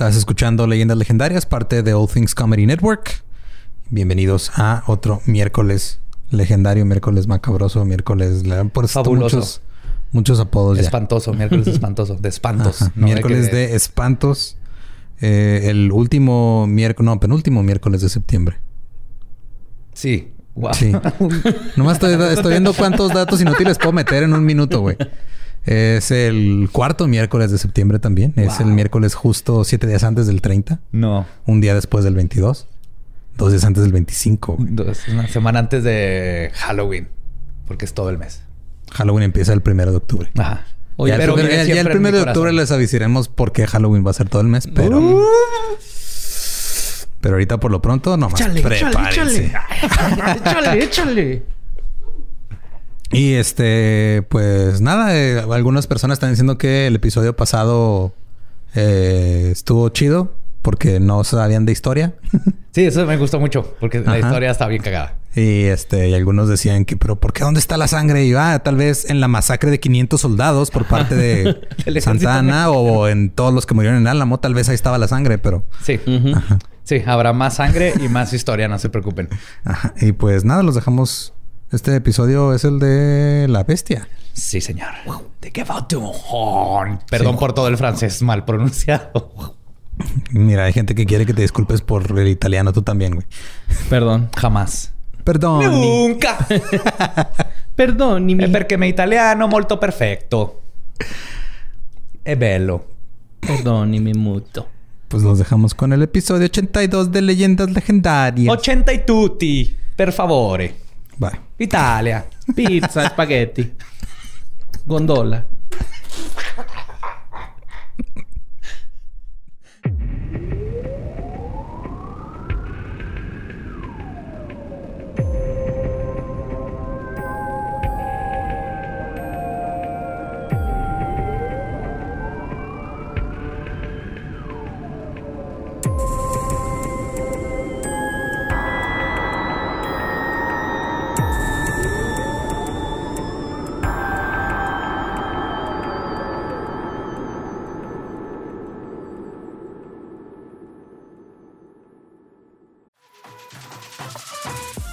Estás escuchando Leyendas Legendarias, parte de All Things Comedy Network. Bienvenidos a otro miércoles legendario, miércoles macabroso, miércoles por fabuloso. Muchos, muchos apodos espantoso, miércoles espantoso, de espantos. miércoles de espantos. Eh, el último miércoles, no, penúltimo miércoles de septiembre. Sí. Wow. Sí. Nomás estoy, estoy viendo cuántos datos inútiles puedo meter en un minuto, güey. Es el cuarto miércoles de septiembre también. Es el miércoles justo siete días antes del 30. No. Un día después del 22. Dos días antes del 25. una semana antes de Halloween. Porque es todo el mes. Halloween empieza el primero de octubre. Ajá. ya, el, primero de octubre les avisaremos por qué Halloween va a ser todo el mes, pero... Uh. Pero ahorita por lo pronto nomás échale, prepárense. échale, échale. Y este, pues nada, eh, algunas personas están diciendo que el episodio pasado eh, estuvo chido porque no sabían de historia. sí, eso me gustó mucho porque la historia está bien cagada. Y este, y algunos decían que, pero ¿por qué dónde está la sangre? Y ah, tal vez en la masacre de 500 soldados por parte de Santana o en todos los que murieron en Álamo, tal vez ahí estaba la sangre, pero. Sí. Sí, habrá más sangre y más historia, no se preocupen. Ajá. Y pues nada, los dejamos este episodio es el de la bestia. Sí, señor. De qué Perdón por todo el francés mal pronunciado. Mira, hay gente que quiere que te disculpes por el italiano, tú también, güey. Perdón, jamás. Perdón. Nunca. Perdón, mi. Perché me italiano molto perfecto. È bello. Perdónimi mucho. Pues nos dejamos con el episodio 82 de Leyendas Legendarias. 80 y tutti, per favore. Vai. Italia. Pizza, spaghetti. Gondola.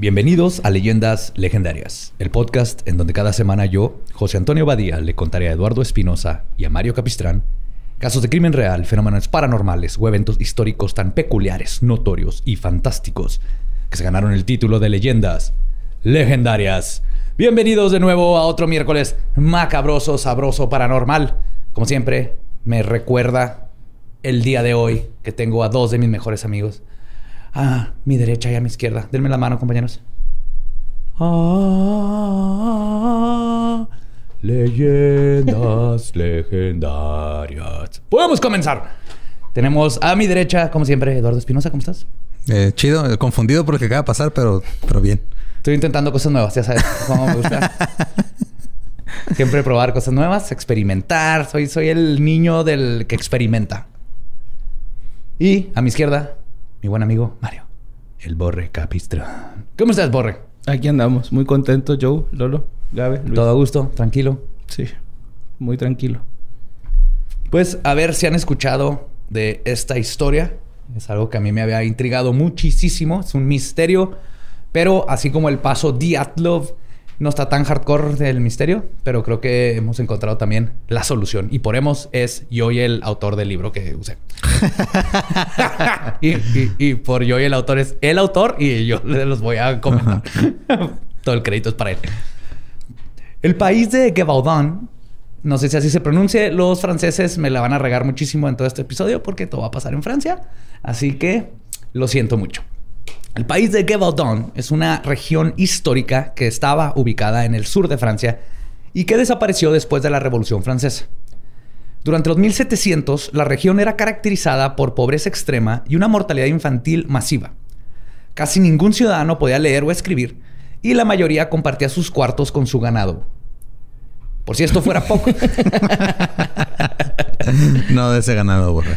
Bienvenidos a Leyendas Legendarias, el podcast en donde cada semana yo, José Antonio Badía, le contaré a Eduardo Espinosa y a Mario Capistrán casos de crimen real, fenómenos paranormales o eventos históricos tan peculiares, notorios y fantásticos que se ganaron el título de Leyendas Legendarias. Bienvenidos de nuevo a otro miércoles macabroso, sabroso, paranormal. Como siempre, me recuerda el día de hoy que tengo a dos de mis mejores amigos a mi derecha y a mi izquierda. Denme la mano, compañeros. Ah, leyendas legendarias. Podemos comenzar. Tenemos a mi derecha, como siempre, Eduardo Espinosa. ¿Cómo estás? Eh, chido, confundido por lo que acaba de pasar, pero, pero bien. Estoy intentando cosas nuevas, ya sabes cómo me gusta. Siempre probar cosas nuevas, experimentar. Soy, soy el niño del que experimenta. Y a mi izquierda, mi buen amigo Mario, el Borre Capistra. ¿Cómo estás, Borre? Aquí andamos, muy contentos, Joe, Lolo, Gabe. Todo a gusto, tranquilo. Sí, muy tranquilo. Pues a ver si han escuchado de esta historia. Es algo que a mí me había intrigado muchísimo. Es un misterio. Pero así como el paso Diatlov no está tan hardcore del misterio, pero creo que hemos encontrado también la solución. Y por hemos es yo y el autor del libro que usé. y, por yo y el autor es el autor y yo los voy a comentar. Todo el crédito es para él. El país de Gevaudan, no sé si así se pronuncie, los franceses me la van a regar muchísimo en todo este episodio porque todo va a pasar en Francia. Así que lo siento mucho. El país de Gévaudan es una región histórica que estaba ubicada en el sur de Francia y que desapareció después de la Revolución Francesa. Durante los 1700, la región era caracterizada por pobreza extrema y una mortalidad infantil masiva. Casi ningún ciudadano podía leer o escribir y la mayoría compartía sus cuartos con su ganado. Por si esto fuera poco. no de ese ganado, borra.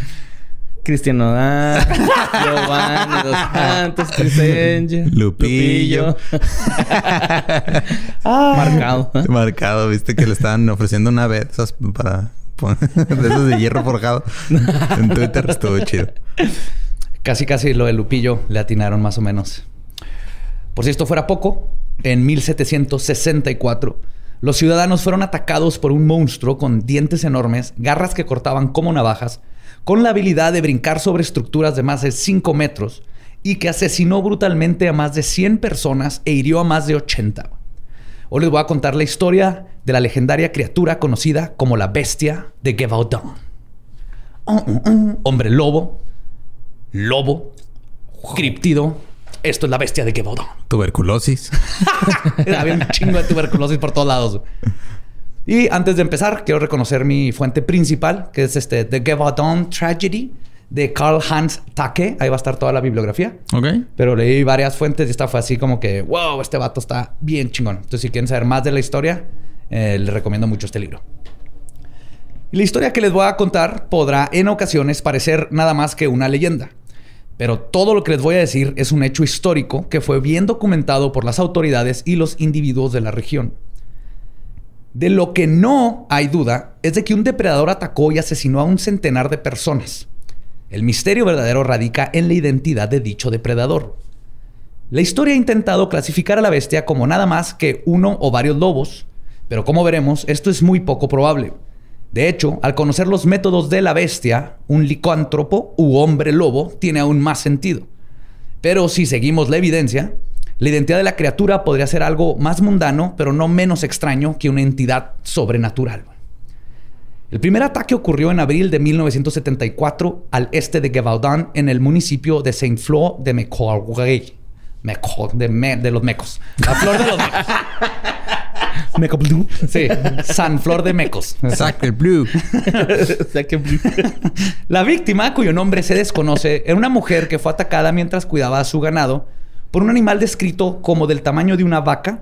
Cristiano Nodal, Giovanni Dos Santos, Cristian Lupillo. Marcado. Marcado, viste que le estaban ofreciendo una vez esas para de esos de hierro forjado. En Twitter estuvo chido. Casi casi lo de Lupillo le atinaron más o menos. Por si esto fuera poco, en 1764 los ciudadanos fueron atacados por un monstruo con dientes enormes, garras que cortaban como navajas, con la habilidad de brincar sobre estructuras de más de 5 metros y que asesinó brutalmente a más de 100 personas e hirió a más de 80. Hoy les voy a contar la historia de la legendaria criatura conocida como la bestia de Gevaudan. Uh, uh, uh. Hombre lobo, lobo, criptido. Esto es la bestia de Gevaudan. Tuberculosis. Había un chingo de tuberculosis por todos lados. Y antes de empezar, quiero reconocer mi fuente principal, que es este The Gevaudan Tragedy de Carl Hans Take. Ahí va a estar toda la bibliografía. Ok. Pero leí varias fuentes y esta fue así como que, wow, este vato está bien chingón. Entonces, si quieren saber más de la historia, eh, les recomiendo mucho este libro. Y la historia que les voy a contar podrá en ocasiones parecer nada más que una leyenda. Pero todo lo que les voy a decir es un hecho histórico que fue bien documentado por las autoridades y los individuos de la región. De lo que no hay duda es de que un depredador atacó y asesinó a un centenar de personas. El misterio verdadero radica en la identidad de dicho depredador. La historia ha intentado clasificar a la bestia como nada más que uno o varios lobos, pero como veremos, esto es muy poco probable. De hecho, al conocer los métodos de la bestia, un licántropo u hombre lobo tiene aún más sentido. Pero si seguimos la evidencia, la identidad de la criatura podría ser algo más mundano, pero no menos extraño que una entidad sobrenatural. El primer ataque ocurrió en abril de 1974 al este de Gevaudan, en el municipio de Saint-Flour de Mecourguey. Meco, de, me- de los mecos. La flor de los mecos. Meco Blue. Sí, San Flor de Mecos. Sac blue. Blue. La víctima, cuyo nombre se desconoce, era una mujer que fue atacada mientras cuidaba a su ganado por un animal descrito como del tamaño de una vaca,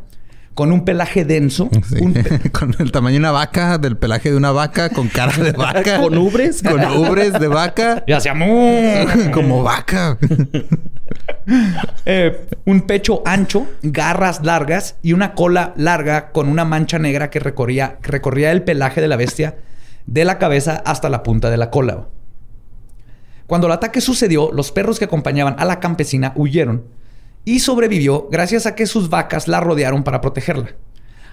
con un pelaje denso, Sí. un pe- con el tamaño de una vaca, del pelaje de una vaca, con cara de vaca. Con ubres. Con ubres de vaca. y hacía. Como vaca. Eh, un pecho ancho, garras largas y una cola larga con una mancha negra que recorría, que recorría el pelaje de la bestia de la cabeza hasta la punta de la cola. Cuando el ataque sucedió, los perros que acompañaban a la campesina huyeron y sobrevivió gracias a que sus vacas la rodearon para protegerla.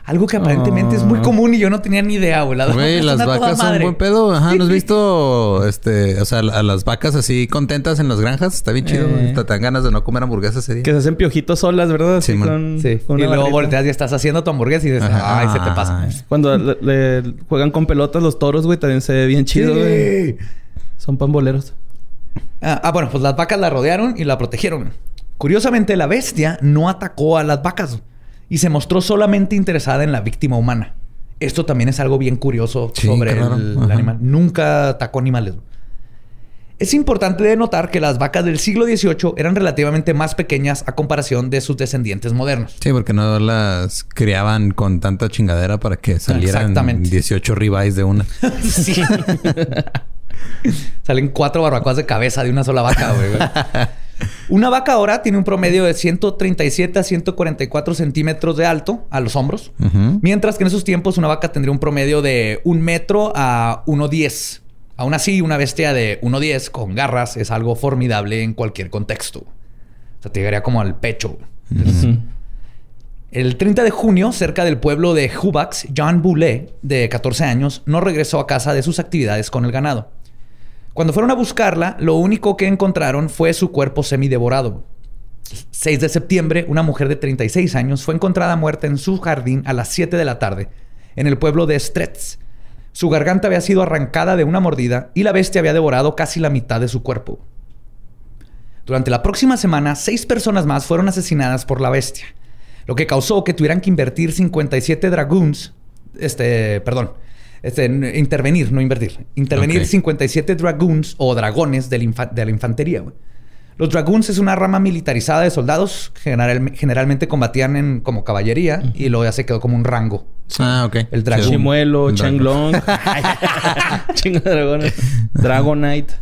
Algo que aparentemente es muy Ah. común y yo no tenía ni idea, güey. Las Güey, vacas las vacas son madre. buen pedo. Ajá, ¿no has visto este, o sea, a las vacas así contentas en las granjas? Está bien chido. Eh. Te dan ganas de no comer hamburguesas ese día. Que se hacen piojitos solas, ¿verdad? Así Sí, man. con, Sí. con Y luego barrita. volteas y estás haciendo tu hamburguesa y dices, Ajá. ay, se te pasa. Cuando le, le juegan con pelotas los toros, güey, también se ve bien chido, güey. Sí. Son pamboleros. Ah, ah, bueno, pues las vacas la rodearon y la protegieron. Curiosamente, la bestia no atacó a las vacas y se mostró solamente interesada en la víctima humana. Esto también es algo bien curioso Sí, sobre raro. el, animal. Nunca atacó animales. Es importante de notar que las vacas del siglo XVIII eran relativamente más pequeñas a comparación de sus descendientes modernos. Sí, porque no las criaban con tanta chingadera para que salieran Exactamente. 18 ribeyes de una. Sí. Salen cuatro barbacoas de cabeza de una sola vaca, güey. Una vaca ahora tiene un promedio de 137 a 144 centímetros de alto a los hombros. Mientras que en esos tiempos una vaca tendría un promedio de un metro a 1,10. Aún así, una bestia de 1,10 con garras es algo formidable en cualquier contexto. O sea, te llegaría como al pecho. El 30 de junio, cerca del pueblo de Hubax, John Boulet, de 14 años, no regresó a casa de sus actividades con el ganado. Cuando fueron a buscarla, lo único que encontraron fue su cuerpo semidevorado. 6 de septiembre, una mujer de 36 años fue encontrada muerta en su jardín a las 7 de la tarde, en el pueblo de Stretz. Su garganta había sido arrancada de una mordida y la bestia había devorado casi la mitad de su cuerpo. Durante la próxima semana, seis personas más fueron asesinadas por la bestia, lo que causó que tuvieran que invertir 57 dragoons, este, perdón, Este, intervenir, no invertir. Intervenir Ok. 57 dragoons o dragones de la, infa- de la infantería. Los dragoons es una rama militarizada de soldados. General- generalmente combatían en, como caballería y luego ya se quedó como un rango. Ah, ok. El dragón. Chimuelo. Changlong. Chingo de dragones. Dragonite.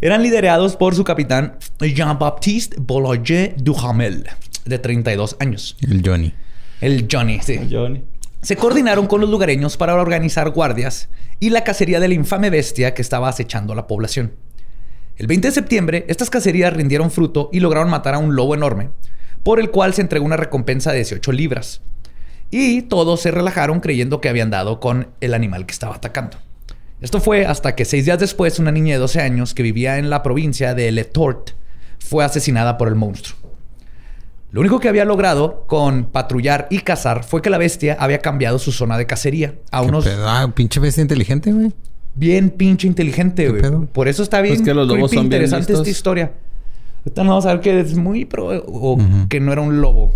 Eran liderados por su capitán Jean-Baptiste Boulanger Duhamel, de 32 años. El Johnny. El Johnny, sí. Johnny. Se coordinaron con los lugareños para organizar guardias y la cacería de la infame bestia que estaba acechando a la población. El 20 de septiembre, estas cacerías rindieron fruto y lograron matar a un lobo enorme, por el cual se entregó una recompensa de 18 libras. Y todos se relajaron creyendo que habían dado con el animal que estaba atacando. Esto fue hasta que seis días después una niña de 12 años que vivía en la provincia de Le Tort fue asesinada por el monstruo. Lo único que había logrado con patrullar y cazar fue que la bestia había cambiado su zona de cacería a ¿Qué unos pedo? Ah, pinche bestia inteligente, güey. bien pinche inteligente, ¿Qué güey. Por eso está bien Pues que los lobos son bien interesante esta listos. historia. Ahorita no vamos a ver que es muy pro o que no era un lobo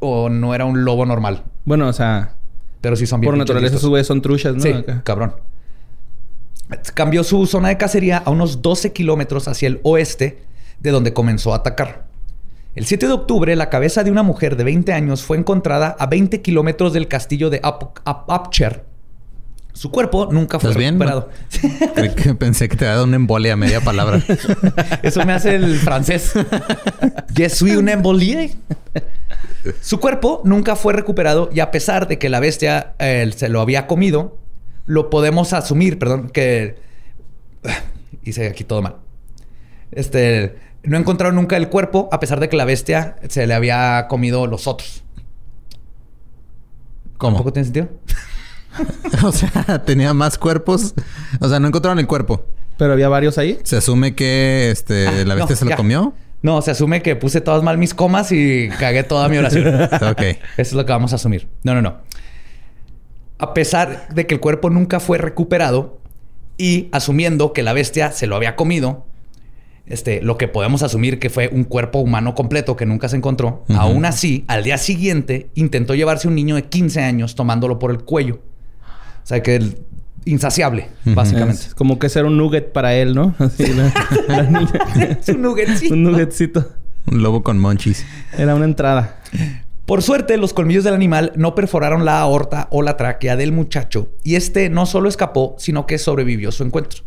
o no era un lobo normal, Bueno, o sea, pero sí son bien por naturaleza esos güeyes son truchas, ¿no? Sí, Acá. cabrón. Cambió su zona de cacería a unos 12 kilómetros hacia el oeste de donde comenzó a atacar. El 7 de octubre, la cabeza de una mujer de 20 años fue encontrada a 20 kilómetros del castillo de Upcher. Su cuerpo nunca fue ¿Estás bien? recuperado. Que pensé que te había dado una embolia a media palabra. Eso me hace el francés. Je suis un embolie. Su cuerpo nunca fue recuperado y a pesar de que la bestia eh, se lo había comido, lo podemos asumir, perdón, que hice aquí todo mal. Este, no encontraron nunca el cuerpo a pesar de que la bestia se le había comido los otros. ¿Cómo? ¿Tampoco tiene sentido? o sea, tenía más cuerpos. O sea, no encontraron el cuerpo. Pero había varios ahí. Se asume que este, Ah, la no, bestia se lo ya. comió. No, se asume que puse todas mal mis comas y cagué toda mi oración. Ok. Eso es lo que vamos a asumir. No, no, no. A pesar de que el cuerpo nunca fue recuperado y asumiendo que la bestia se lo había comido, este, lo que podemos asumir que fue un cuerpo humano completo que nunca se encontró, aún así, al día siguiente intentó llevarse un niño de 15 años tomándolo por el cuello. O sea que el insaciable, básicamente. Es como que ser un nugget para él, ¿no? Así la, la niña. Es un nuggetcito. un nuggetcito. Un lobo con monchis. Era una entrada. Por suerte, los colmillos del animal no perforaron la aorta o la tráquea del muchacho y este no solo escapó, sino que sobrevivió su encuentro.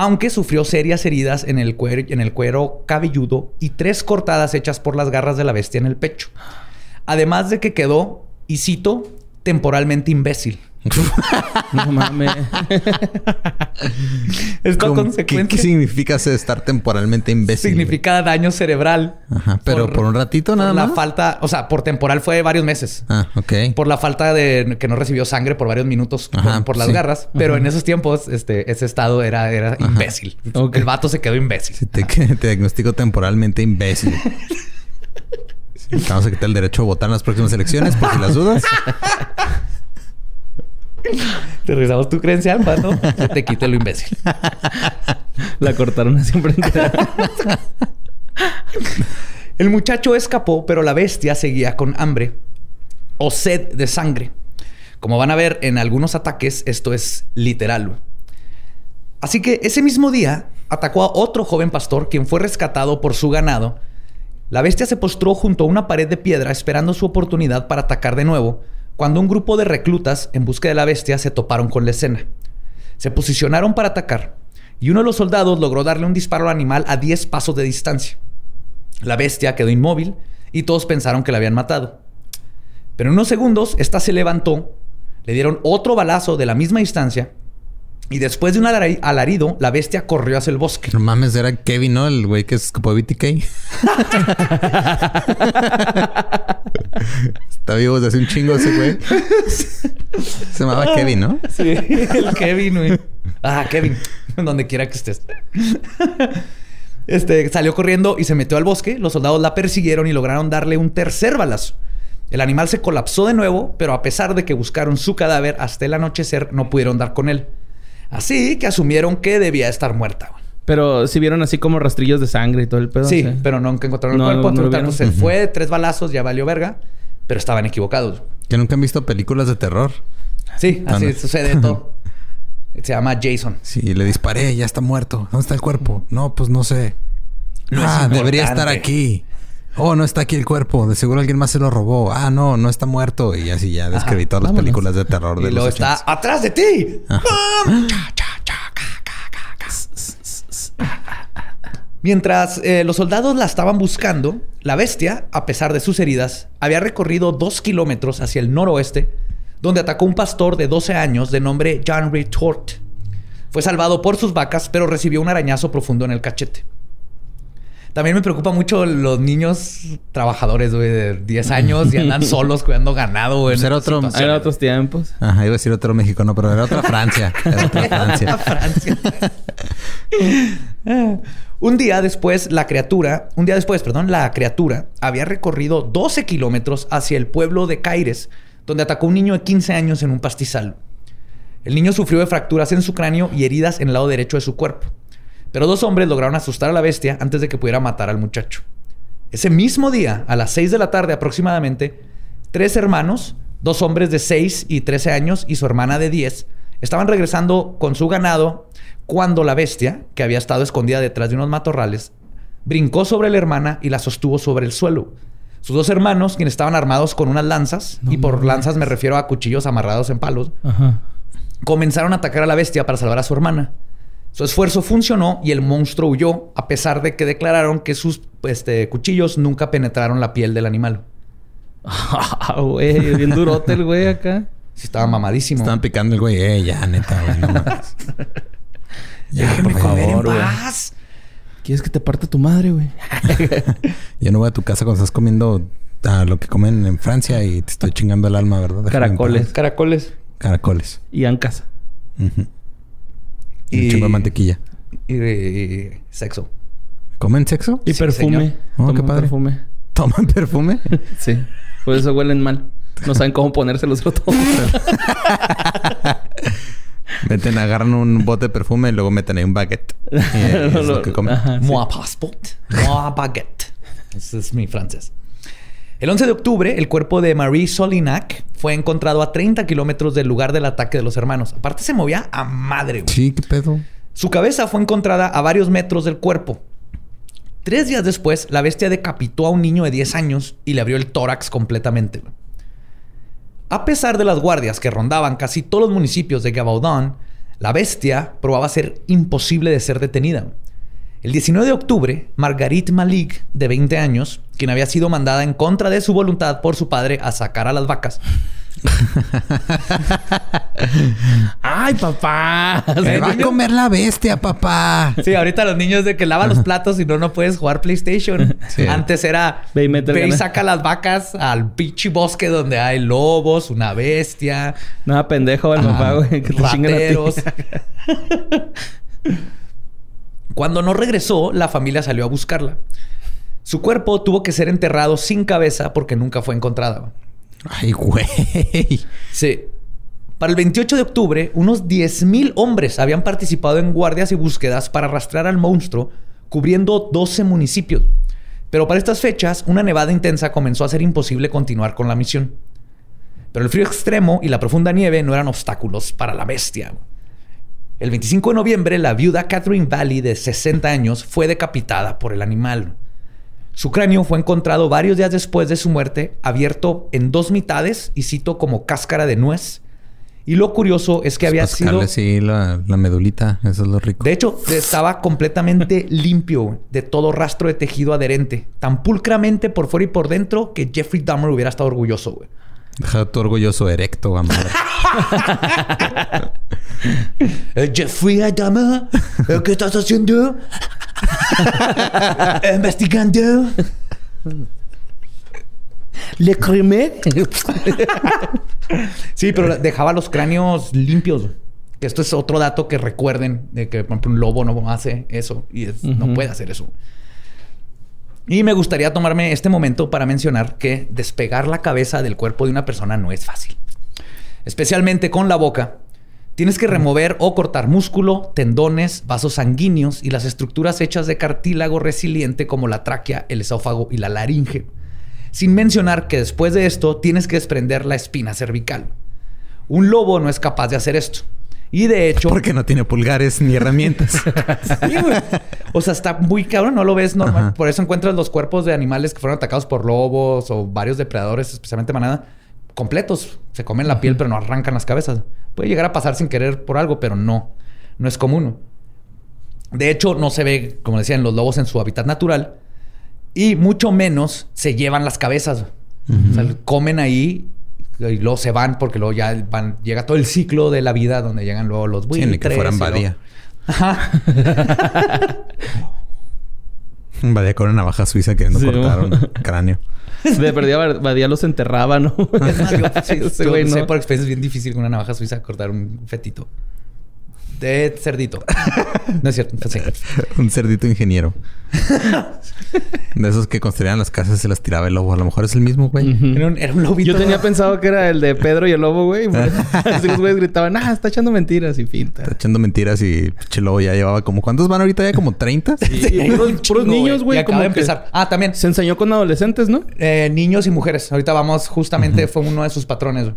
Aunque sufrió serias heridas en el, cuero, en el cuero cabelludo y tres cortadas hechas por las garras de la bestia en el pecho. Además de que quedó, y cito, temporalmente imbécil. No mames. Esto a ¿Cómo- ¿Qué, consecuencia qué significa ese estar temporalmente imbécil? significa daño cerebral. Ajá, pero por un ratito nada por la falta, o sea, por temporal fue varios meses. Ah, ok. por la falta de que no recibió sangre por varios minutos por- Ajá, por, las sí. garras. Pero en esos tiempos, este, ese estado era, era imbécil. Ok. El vato se quedó imbécil. Si te, diagnostico temporalmente imbécil. Vamos a quitar el derecho a votar en las próximas elecciones, por si las dudas. Te revisamos tu credencial cuando se te quite lo imbécil. La cortaron siempre entera. El muchacho escapó, pero la bestia seguía con hambre o sed de sangre. Como van a ver en algunos ataques, esto es literal. Así que ese mismo día atacó a otro joven pastor, quien fue rescatado por su ganado. La bestia se postró junto a una pared de piedra esperando su oportunidad para atacar de nuevo, cuando un grupo de reclutas en busca de la bestia se toparon con la escena. Se posicionaron para atacar y uno de los soldados logró darle un disparo al animal a 10 pasos de distancia. La bestia quedó inmóvil y todos pensaron que la habían matado. Pero en unos segundos, esta se levantó, le dieron otro balazo de la misma distancia y después de un alari- alarido, la bestia corrió hacia el bosque. No mames, era Kevin, ¿no? El güey que escapó de BTK. Está vivo desde hace un chingo ese güey. Se llamaba Kevin, ¿no? Sí, el Kevin, güey. Ah, Kevin, donde quiera que estés. Este salió corriendo y se metió al bosque. Los soldados la persiguieron y lograron darle un tercer balazo. El animal se colapsó de nuevo, pero a pesar de que buscaron su cadáver hasta el anochecer, no pudieron dar con él. Así que asumieron que debía estar muerta. güey. Pero si vieron así como rastrillos de sangre y todo el pedo. Sí, pero nunca encontraron No, el cuerpo. no vieron. pues, se fue, tres balazos, ya valió verga. pero estaban equivocados. Que nunca han visto películas de terror. Sí, así sucede todo. Se llama Jason. Sí, le disparé, ya está muerto. ¿Dónde está el cuerpo? No, pues no sé. No es ah, debería estar aquí. Oh, no está aquí el cuerpo. De seguro alguien más se lo robó. Ah, no, no está muerto. Y así ya todas las vámonos. películas de terror de Y luego los está 80s. atrás de ti. Mientras eh, los soldados la estaban buscando, la bestia, a pesar de sus heridas, había recorrido dos kilómetros hacia el noroeste, donde atacó un pastor de 12 años de nombre John Retort. Fue salvado por sus vacas, pero recibió un arañazo profundo en el cachete. También me preocupa mucho los niños trabajadores, güey, de 10 años y andan solos cuidando ganado, güey. Pues era otro-. Eran otros tiempos. Ajá, iba a decir otro México, no, pero era otra Francia. Era otra Francia. Francia. un día después, la criatura, un día después, perdón, la criatura había recorrido 12 kilómetros hacia el pueblo de Caires, donde atacó a un niño de 15 años en un pastizal. El niño sufrió de fracturas en su cráneo y heridas en el lado derecho de su cuerpo. Pero dos hombres lograron asustar a la bestia antes de que pudiera matar al muchacho. Ese mismo día, a las 6 de la tarde aproximadamente, tres hermanos, dos hombres de 6 y 13 años y su hermana de 10, estaban regresando con su ganado cuando la bestia, que había estado escondida detrás de unos matorrales, brincó sobre la hermana y la sostuvo sobre el suelo. Sus dos hermanos, quienes estaban armados con unas lanzas, y por lanzas me refiero a cuchillos amarrados en palos, Ajá. comenzaron a atacar a la bestia para salvar a su hermana. Su esfuerzo funcionó y el monstruo huyó, a pesar de que declararon que sus este, cuchillos nunca penetraron la piel del animal. Ah, güey, bien durote el güey acá. Sí, estaba mamadísimo. Estaban picando el güey. Eh, ya, neta, güey. No. Ya, Déjeme por comer en favor, güey. paz. ¿Quieres que te parte tu madre, güey? Yo no voy a tu casa cuando estás comiendo lo que comen en Francia y te estoy chingando el alma, ¿verdad? Déjame en Caracoles. paz. Caracoles. Caracoles. Y ancas. Ujú. Y un Y- chingo de mantequilla. Y, y sexo. ¿Comen sexo? Y Sí, perfume. señor. Oh, qué Toman padre. perfume. ¿Toman perfume? Sí. Por eso huelen mal. No saben cómo ponérselos todo. Meten, agarran un bote de perfume y luego meten ahí un baguette. Y eh, es lo que comen. Ajá, sí. Moi passport. Moi baguette. Ese es mi francés. El 11 de octubre, el cuerpo de Marie Solinac fue encontrado a 30 kilómetros del lugar del ataque de los hermanos. Aparte, se movía a madre, güey. Sí, qué pedo. Su cabeza fue encontrada a varios metros del cuerpo. Tres días después, la bestia decapitó a un niño de 10 años y le abrió el tórax completamente. A pesar de las guardias que rondaban casi todos los municipios de Gabaldon, la bestia probaba ser imposible de ser detenida. El 19 de octubre, Margarit Malik, de 20 años, quien había sido mandada en contra de su voluntad por su padre a sacar a las vacas, ¡Ay, papá! Me va a comer la bestia, papá. Sí, ahorita los niños de que lavan los platos y no, no puedes jugar PlayStation. Sí. Antes era Ve y mete el ve y saca las vacas al pinche bosque donde hay lobos, una bestia, Nada pendejo el papá, güey. Que te chinguen a ti. rateros. Cuando no regresó, la familia salió a buscarla. Su cuerpo tuvo que ser enterrado sin cabeza porque nunca fue encontrada. Ay, güey. Sí. Para el 28 de octubre, unos 10.000 hombres habían participado en guardias y búsquedas para rastrear al monstruo, cubriendo 12 municipios. Pero para estas fechas, una nevada intensa comenzó a hacer imposible continuar con la misión. Pero el frío extremo y la profunda nieve no eran obstáculos para la bestia. El 25 de noviembre, la viuda Catherine Valley, de 60 años, fue decapitada por el animal. Su cráneo fue encontrado varios días después de su muerte, abierto en dos mitades y cito como cáscara de nuez. Y lo curioso es que había Pues sido... sacarle, sí, la, la medulita. Eso es lo rico. De hecho, estaba completamente limpio de todo rastro de tejido adherente. Tan pulcramente por fuera y por dentro que Jeffrey Dahmer hubiera estado orgulloso, güey. Deja tu orgulloso erecto, amor. Eh, Jeffrey Dahmer, eh, ¿qué estás haciendo? Investigando. ¿Le cremé? Sí, pero dejaba los cráneos limpios. Esto es otro dato que recuerden de que, por ejemplo, un lobo no hace eso y es- no puede hacer eso. Y me gustaría tomarme este momento para mencionar que despegar la cabeza del cuerpo de una persona no es fácil. Especialmente con la boca. Tienes que remover o cortar músculo, tendones, vasos sanguíneos y las estructuras hechas de cartílago resiliente como la tráquea, el esófago y la laringe. Sin mencionar que después de esto tienes que desprender la espina cervical. Un lobo no es capaz de hacer esto. Y de hecho. Porque no tiene pulgares ni herramientas. o sea, está muy cabrón, no lo ves normal. Por eso encuentras los cuerpos de animales que fueron atacados por lobos o varios depredadores, especialmente manada, completos. Se comen la piel, pero no arrancan las cabezas. Puede llegar a pasar sin querer por algo, pero no. No es común. De hecho, no se ve, como decían, los lobos en su hábitat natural. Y mucho menos se llevan las cabezas. O sea, comen ahí y luego se van porque luego ya van, llega todo el ciclo de la vida donde llegan luego los buitres. Sí, que fueran Badía. Ajá. Badía con una navaja suiza queriendo cortar un cráneo. De perdida Badía los enterraba, ¿no? sí, sí, güey, no. sé por experiencia es bien difícil con una navaja suiza cortar un fetito de cerdito. No es cierto. Un cerdito ingeniero. de esos que construían las casas y se las tiraba el lobo. A lo mejor es el mismo, güey. era, un, lobito. Yo tenía pensado que era el de Pedro y el lobo, güey. Así los güeyes gritaban, ah, está echando mentiras y finta. Está echando mentiras y el lobo ya llevaba como... ¿Cuántos van ahorita? Ya como 30. Sí, puros, niños, güey. Acaba de empezar. Ah, también. Se enseñó con adolescentes, ¿no? Eh, niños y mujeres. Ahorita vamos, justamente fue uno de sus patrones.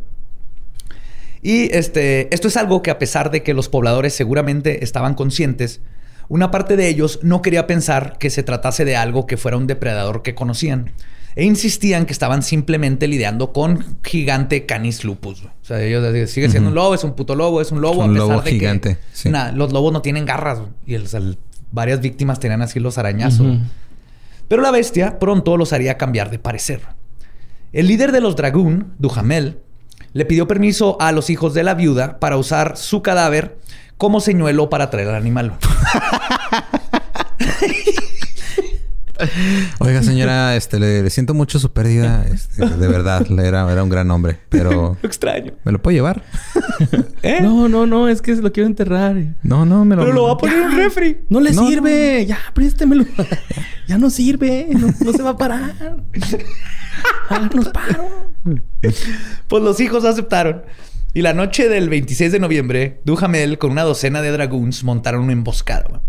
Y este, esto es algo que a pesar de que los pobladores seguramente estaban conscientes, una parte de ellos no quería pensar que se tratase de algo que fuera un depredador que conocían. E insistían que estaban simplemente lidiando con gigante canis lupus. O sea, ellos decían, sigue siendo un lobo, es un puto lobo, es un lobo. a pesar de gigante. Que, los lobos no tienen garras. Y varias víctimas tenían así los arañazos. Pero la bestia pronto los haría cambiar de parecer. El líder de los Dragoon, Duhamel, le pidió permiso a los hijos de la viuda para usar su cadáver como señuelo para traer al animal. Oiga, señora, este, le, siento mucho su pérdida. Este, de verdad, era, era un gran hombre, pero... extraño. ¿Me lo puedo llevar? ¿Eh? No, no, no, es que lo quiero enterrar. No, no, me lo... Pero lo va a poner en un refri. No le sirve. Ya, préstemelo. ya no sirve. No, se va a parar. Ah, pues los hijos aceptaron. Y la noche del 26 de noviembre, Duhamel con una docena de dragoons montaron una emboscada.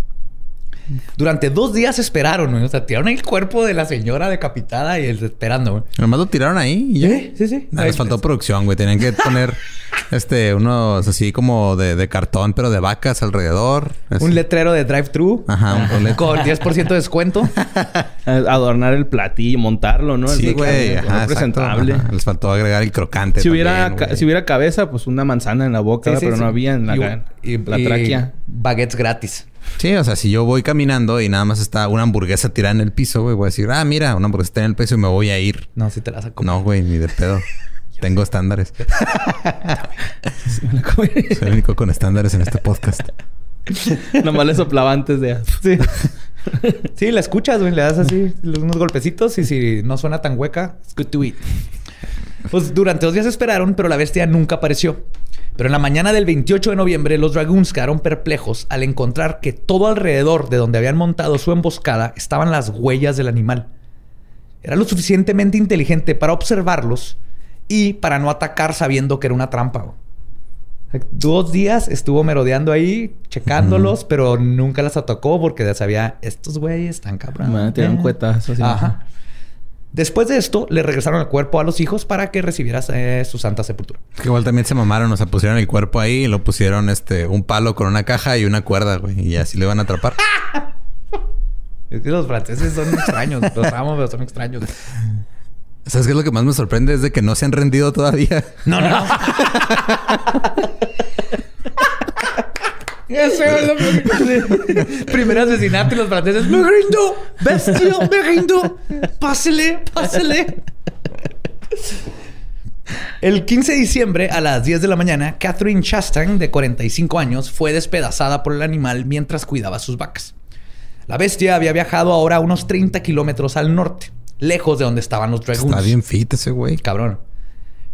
Durante dos días esperaron, O sea, tiraron ahí el cuerpo de la señora decapitada y el esperando, güey. Nomás lo tiraron ahí y ya. Sí, sí, sí. les faltó producción, güey. Tenían que poner este, unos así como de, cartón, pero de vacas alrededor. Un letrero de drive-thru. Ajá, un Con 10% de descuento. Adornar el platillo, montarlo, ¿no? Sí, güey. Ajá, presentable. Les faltó agregar el crocante. Si hubiera, si hubiera cabeza, pues una manzana en la boca, pero no había en la, y, la tráquea. Baguettes gratis. Sí, o sea, si yo voy caminando y nada más está una hamburguesa tirada en el piso, güey, voy a decir, ah, mira, una hamburguesa está en el piso y me voy a ir. No, si te la vas a comer. No, güey, ni de pedo. Tengo estándares. Soy el único con estándares en este podcast. Nomás le soplaba antes de... Sí. sí, la escuchas, güey. Le das así unos golpecitos y si no suena tan hueca, it's good to eat. Pues durante dos días esperaron, pero la bestia nunca apareció. Pero en la mañana del 28 de noviembre, los Dragoons quedaron perplejos al encontrar que todo alrededor de donde habían montado su emboscada estaban las huellas del animal. Era lo suficientemente inteligente para observarlos y para no atacar sabiendo que era una trampa. Dos días estuvo merodeando ahí, checándolos, pero nunca las atacó porque ya sabía, estos güeyes están cabrón. tienen cuetas. Ajá. Después de esto, le regresaron el cuerpo a los hijos para que recibiera eh, su santa sepultura. Que igual también se mamaron, o sea, pusieron el cuerpo ahí y lo pusieron este un palo con una caja y una cuerda, güey. Y así le iban a atrapar. es que los franceses son extraños. los amo, pero son extraños. ¿Sabes qué es lo que más me sorprende? Es de que no se han rendido todavía. No, no. Primer asesinato y los franceses. ¡Me rindo! ¡Bestia! ¡Me rindo! ¡Pásele! ¡Pásele! El 15 de diciembre a las 10 de la mañana, Catherine Chastain, de 45 años, fue despedazada por el animal mientras cuidaba sus vacas. La bestia había viajado ahora a unos 30 kilómetros al norte, lejos de donde estaban los dragoons. Está bien fit ese güey. Cabrón.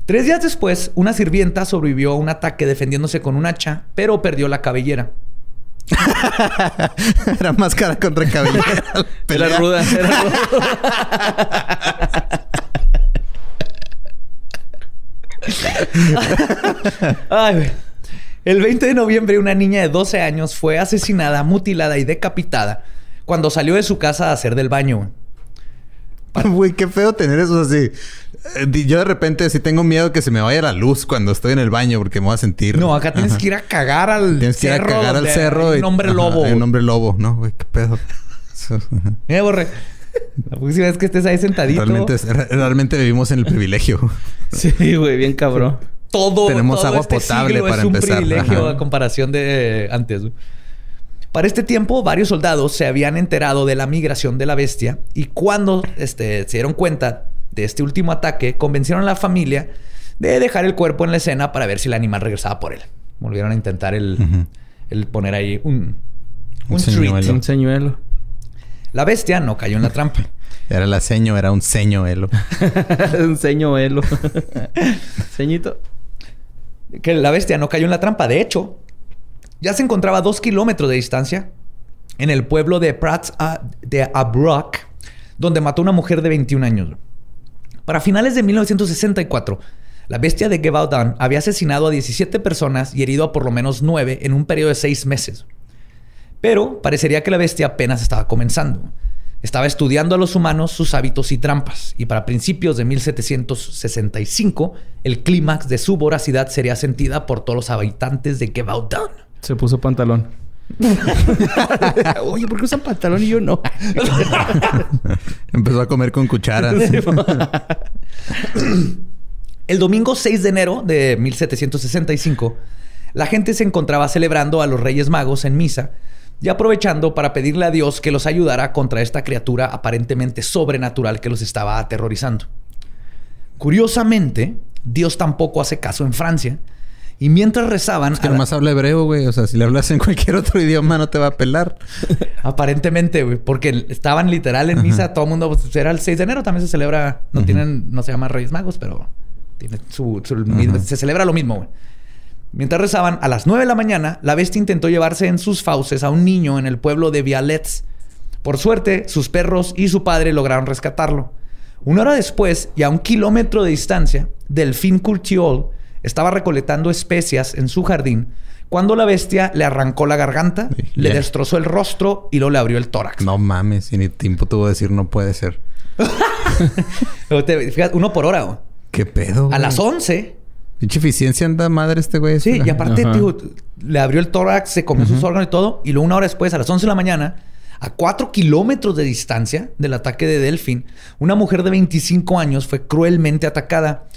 Tres días después, una sirvienta sobrevivió a un ataque defendiéndose con un hacha, pero perdió la cabellera. era máscara contra cabellera. era ruda, era ruda. Ay, El 20 de noviembre, una niña de 12 años fue asesinada, mutilada y decapitada cuando salió de su casa a hacer del baño. Güey, qué feo tener eso así. Eh, Yo de repente sí tengo miedo que se me vaya la luz cuando estoy en el baño porque me voy a sentir. No, acá tienes Ajá. que ir a cagar al Tienes que ir a cerro cagar al cerro. hay Un hombre ajá, lobo. hay un hombre lobo, ¿no? Güey, qué pedo. Mira, borre. La próxima vez que estés ahí sentadito. Realmente, vivimos en el privilegio. Sí, güey, bien cabrón. todo Tenemos todo agua este potable para es un empezar. privilegio Ajá. a comparación de antes. güey. Para este tiempo, varios soldados se habían enterado de la migración de la bestia y cuando este, se dieron cuenta de este último ataque, convencieron a la familia de dejar el cuerpo en la escena para ver si el animal regresaba por él. Volvieron a intentar el, poner ahí un, Un un treat. señuelo. Un señuelo. La bestia no cayó en la trampa. Era la seño, era un señuelo. un señuelo. Ceñito. que la bestia no cayó en la trampa. De hecho, ya se encontraba a dos kilómetros de distancia en el pueblo de Prats a- de Abrock, donde mató a una mujer de 21 años. Para finales de 1964, la bestia de Gevaudan había asesinado a 17 personas y herido a por lo menos 9 en un periodo de 6 meses. Pero parecería que la bestia apenas estaba comenzando. Estaba estudiando a los humanos, sus hábitos y trampas, y para principios de 1765, el clímax de su voracidad sería sentida por todos los habitantes de Gevaudan. Se puso pantalón. Oye, ¿por qué usan pantalón y yo no? Empezó a comer con cucharas. El domingo 6 de enero de 1765, la gente se encontraba celebrando a los Reyes Magos en misa y aprovechando para pedirle a Dios que los ayudara contra esta criatura aparentemente sobrenatural que los estaba aterrorizando. Curiosamente, Dios tampoco hace caso en Francia y mientras rezaban, Es que la- nomás habla hebreo, güey. O sea, si le hablas en cualquier otro idioma no te va a pelar. aparentemente, güey, porque estaban literal en misa, todo el mundo, pues, era el 6 de enero, también se celebra, no tienen, no se llama Reyes Magos, pero tiene su, se celebra lo mismo, güey. Mientras rezaban, a las 9 de la mañana, la bestia intentó llevarse en sus fauces a un niño en el pueblo de Vialets. Por suerte, sus perros y su padre lograron rescatarlo. Una hora después, y a un kilómetro de distancia, Delfín Curtiol estaba recolectando especias en su jardín cuando la bestia le arrancó la garganta, Sí, le destrozó el rostro y luego le abrió el tórax. No mames. Y ni tiempo tuvo de decir no puede ser. Fíjate, uno por hora. güey. ¿Qué pedo? A las 11. Pinche eficiencia anda madre este güey. Sí, y Ajá. aparte, Ajá. tío, le abrió el tórax, se comió sus órganos y todo. Y luego una hora después, a las 11 de la mañana, a 4 kilómetros de distancia del ataque de Delfín, una mujer de 25 años fue cruelmente atacada.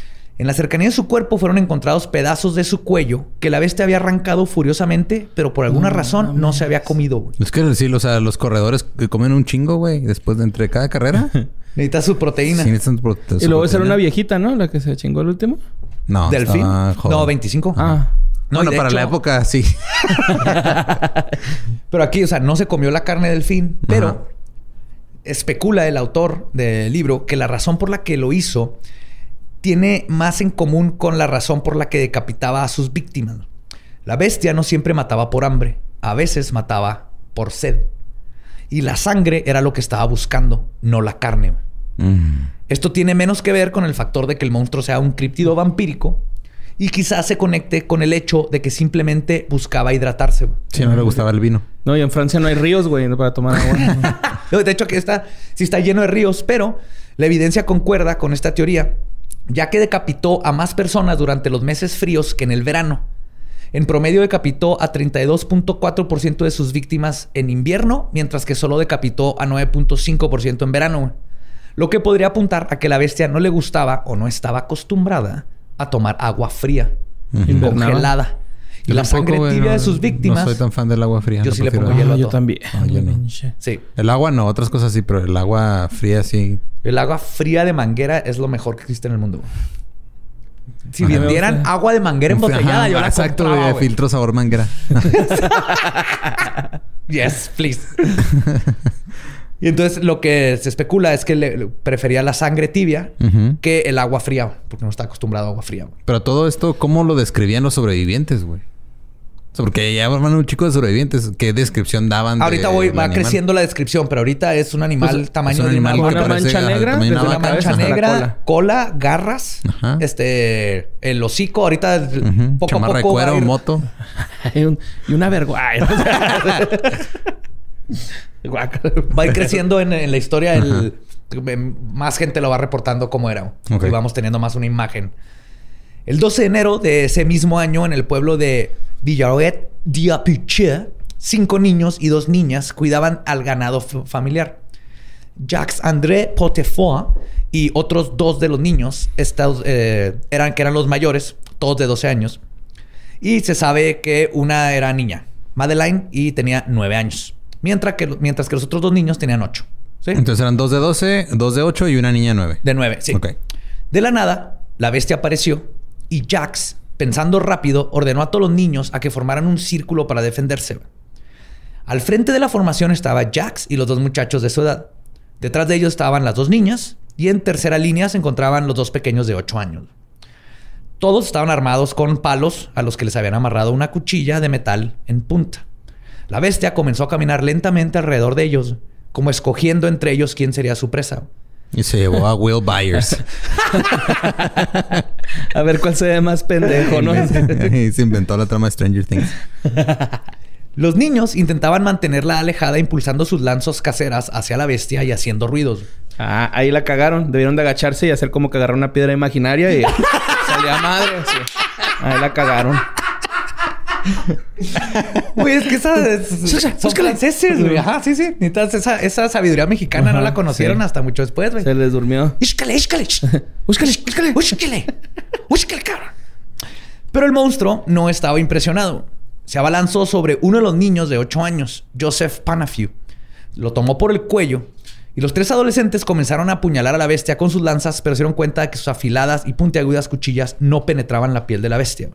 En la cercanía de su cuerpo fueron encontrados pedazos de su cuello que la bestia había arrancado furiosamente, pero por alguna razón no se había comido. güey. Es que sí, o sea, los corredores que comen un chingo, güey. Después de entre cada carrera. Necesita su proteína. sí, necesitan prote- Y su luego esa era proteína. una viejita, ¿no? La que se chingó el último. No, ¿Delfín? No, 25. Ah. No, bueno, y de para la época sí. Pero aquí, o sea, no se comió la carne del fin, pero Ajá. especula el autor del libro que la razón por la que lo hizo tiene más en común con la razón por la que decapitaba a sus víctimas. La bestia no siempre mataba por hambre, a veces mataba por sed. Y la sangre era lo que estaba buscando, no la carne. Mm. Esto tiene menos que ver con el factor de que el monstruo sea un criptido vampírico y quizás se conecte con el hecho de que simplemente buscaba hidratarse. Sí, no le gustaba el vino. No, y en Francia no hay ríos, güey, para tomar agua. No, De hecho, aquí está, sí está lleno de ríos, pero la evidencia concuerda con esta teoría, ya que decapitó a más personas durante los meses fríos que en el verano. En promedio decapitó a 32.4% de sus víctimas en invierno, mientras que solo decapitó a 9.5% en verano. Lo que podría apuntar a que la bestia no le gustaba o no estaba acostumbrada a tomar agua fría. Invernaba. congelada. Y Yo la sangre tibia no- de sus víctimas. No soy tan fan del agua fría. Yo sí le pongo hielo a Ah, yo todo. también. No, yo no. Sí. El agua no, otras cosas sí, pero el agua fría sí. El agua fría de manguera es lo mejor que existe en el mundo. güey. Si Ajá. vendieran agua de manguera embotellada, Ajá, yo la Exacto, compraba, de filtro sabor manguera. Yes, please. y entonces lo que se especula es que le, prefería la sangre tibia que el agua fría, porque no está acostumbrado a agua fría. güey. Pero todo esto, ¿cómo lo describían los sobrevivientes, güey? Porque ya van un chico de sobrevivientes. ¿Qué descripción daban? de- Ahorita voy, va animal? creciendo la descripción, pero ahorita es un animal Pues, tamaño es un de animal una mancha negra de desde una mancha la negra, cola. cola. garras, Ajá. este, el hocico. Ahorita Ujú. poco Chamarra a de poco va a cuero, ir- moto. y, un- y una vergüenza. Va a ir creciendo en, en la historia el, más gente lo va reportando como era. Ok. Y vamos teniendo más una imagen. El 12 de enero de ese mismo año, en el pueblo de Villaret d'Apiche, cinco niños y dos niñas cuidaban al ganado familiar. Jacques André Potefoa y otros dos de los niños estos, eh, eran, que eran los mayores, todos de 12 años. Y se sabe que una era niña, Madeleine, y tenía 9 años. Mientras que, mientras que los otros dos niños tenían 8. ¿sí? Entonces eran dos de 12, dos de 8 y una niña de 9. De 9, sí. De la nada, la bestia apareció y Jax, pensando rápido, ordenó a todos los niños a que formaran un círculo para defenderse. Al frente de la formación estaba Jax y los dos muchachos de su edad. Detrás de ellos estaban las dos niñas y en tercera línea se encontraban los dos pequeños de 8 años. Todos estaban armados con palos a los que les habían amarrado una cuchilla de metal en punta. La bestia comenzó a caminar lentamente alrededor de ellos, como escogiendo entre ellos quién sería su presa. Y se llevó a Will Byers. A ver cuál se ve más pendejo, ¿no? y se inventó la trama de Stranger Things. Los niños intentaban mantenerla alejada impulsando sus lanzas caseras hacia la bestia y haciendo ruidos. Ah, ahí la cagaron. Debieron de agacharse y hacer como que agarrar una piedra imaginaria y salía madre. sí. Ahí la cagaron. Güey, es que esas son franceses, güey. Ajá, sí, sí. Necesitas esa, esa sabiduría mexicana no la conocieron sí. hasta mucho después, güey. Se les durmió. Úscale, úscale. Úscale, úscale. Úscale. Úscale, cabrón. Pero el monstruo no estaba impresionado. Se abalanzó sobre uno de los niños de 8 años, Joseph Panafew. Lo tomó por el cuello y los tres adolescentes comenzaron a apuñalar a la bestia con sus lanzas, pero se dieron cuenta de que sus afiladas y puntiagudas cuchillas no penetraban la piel de la bestia.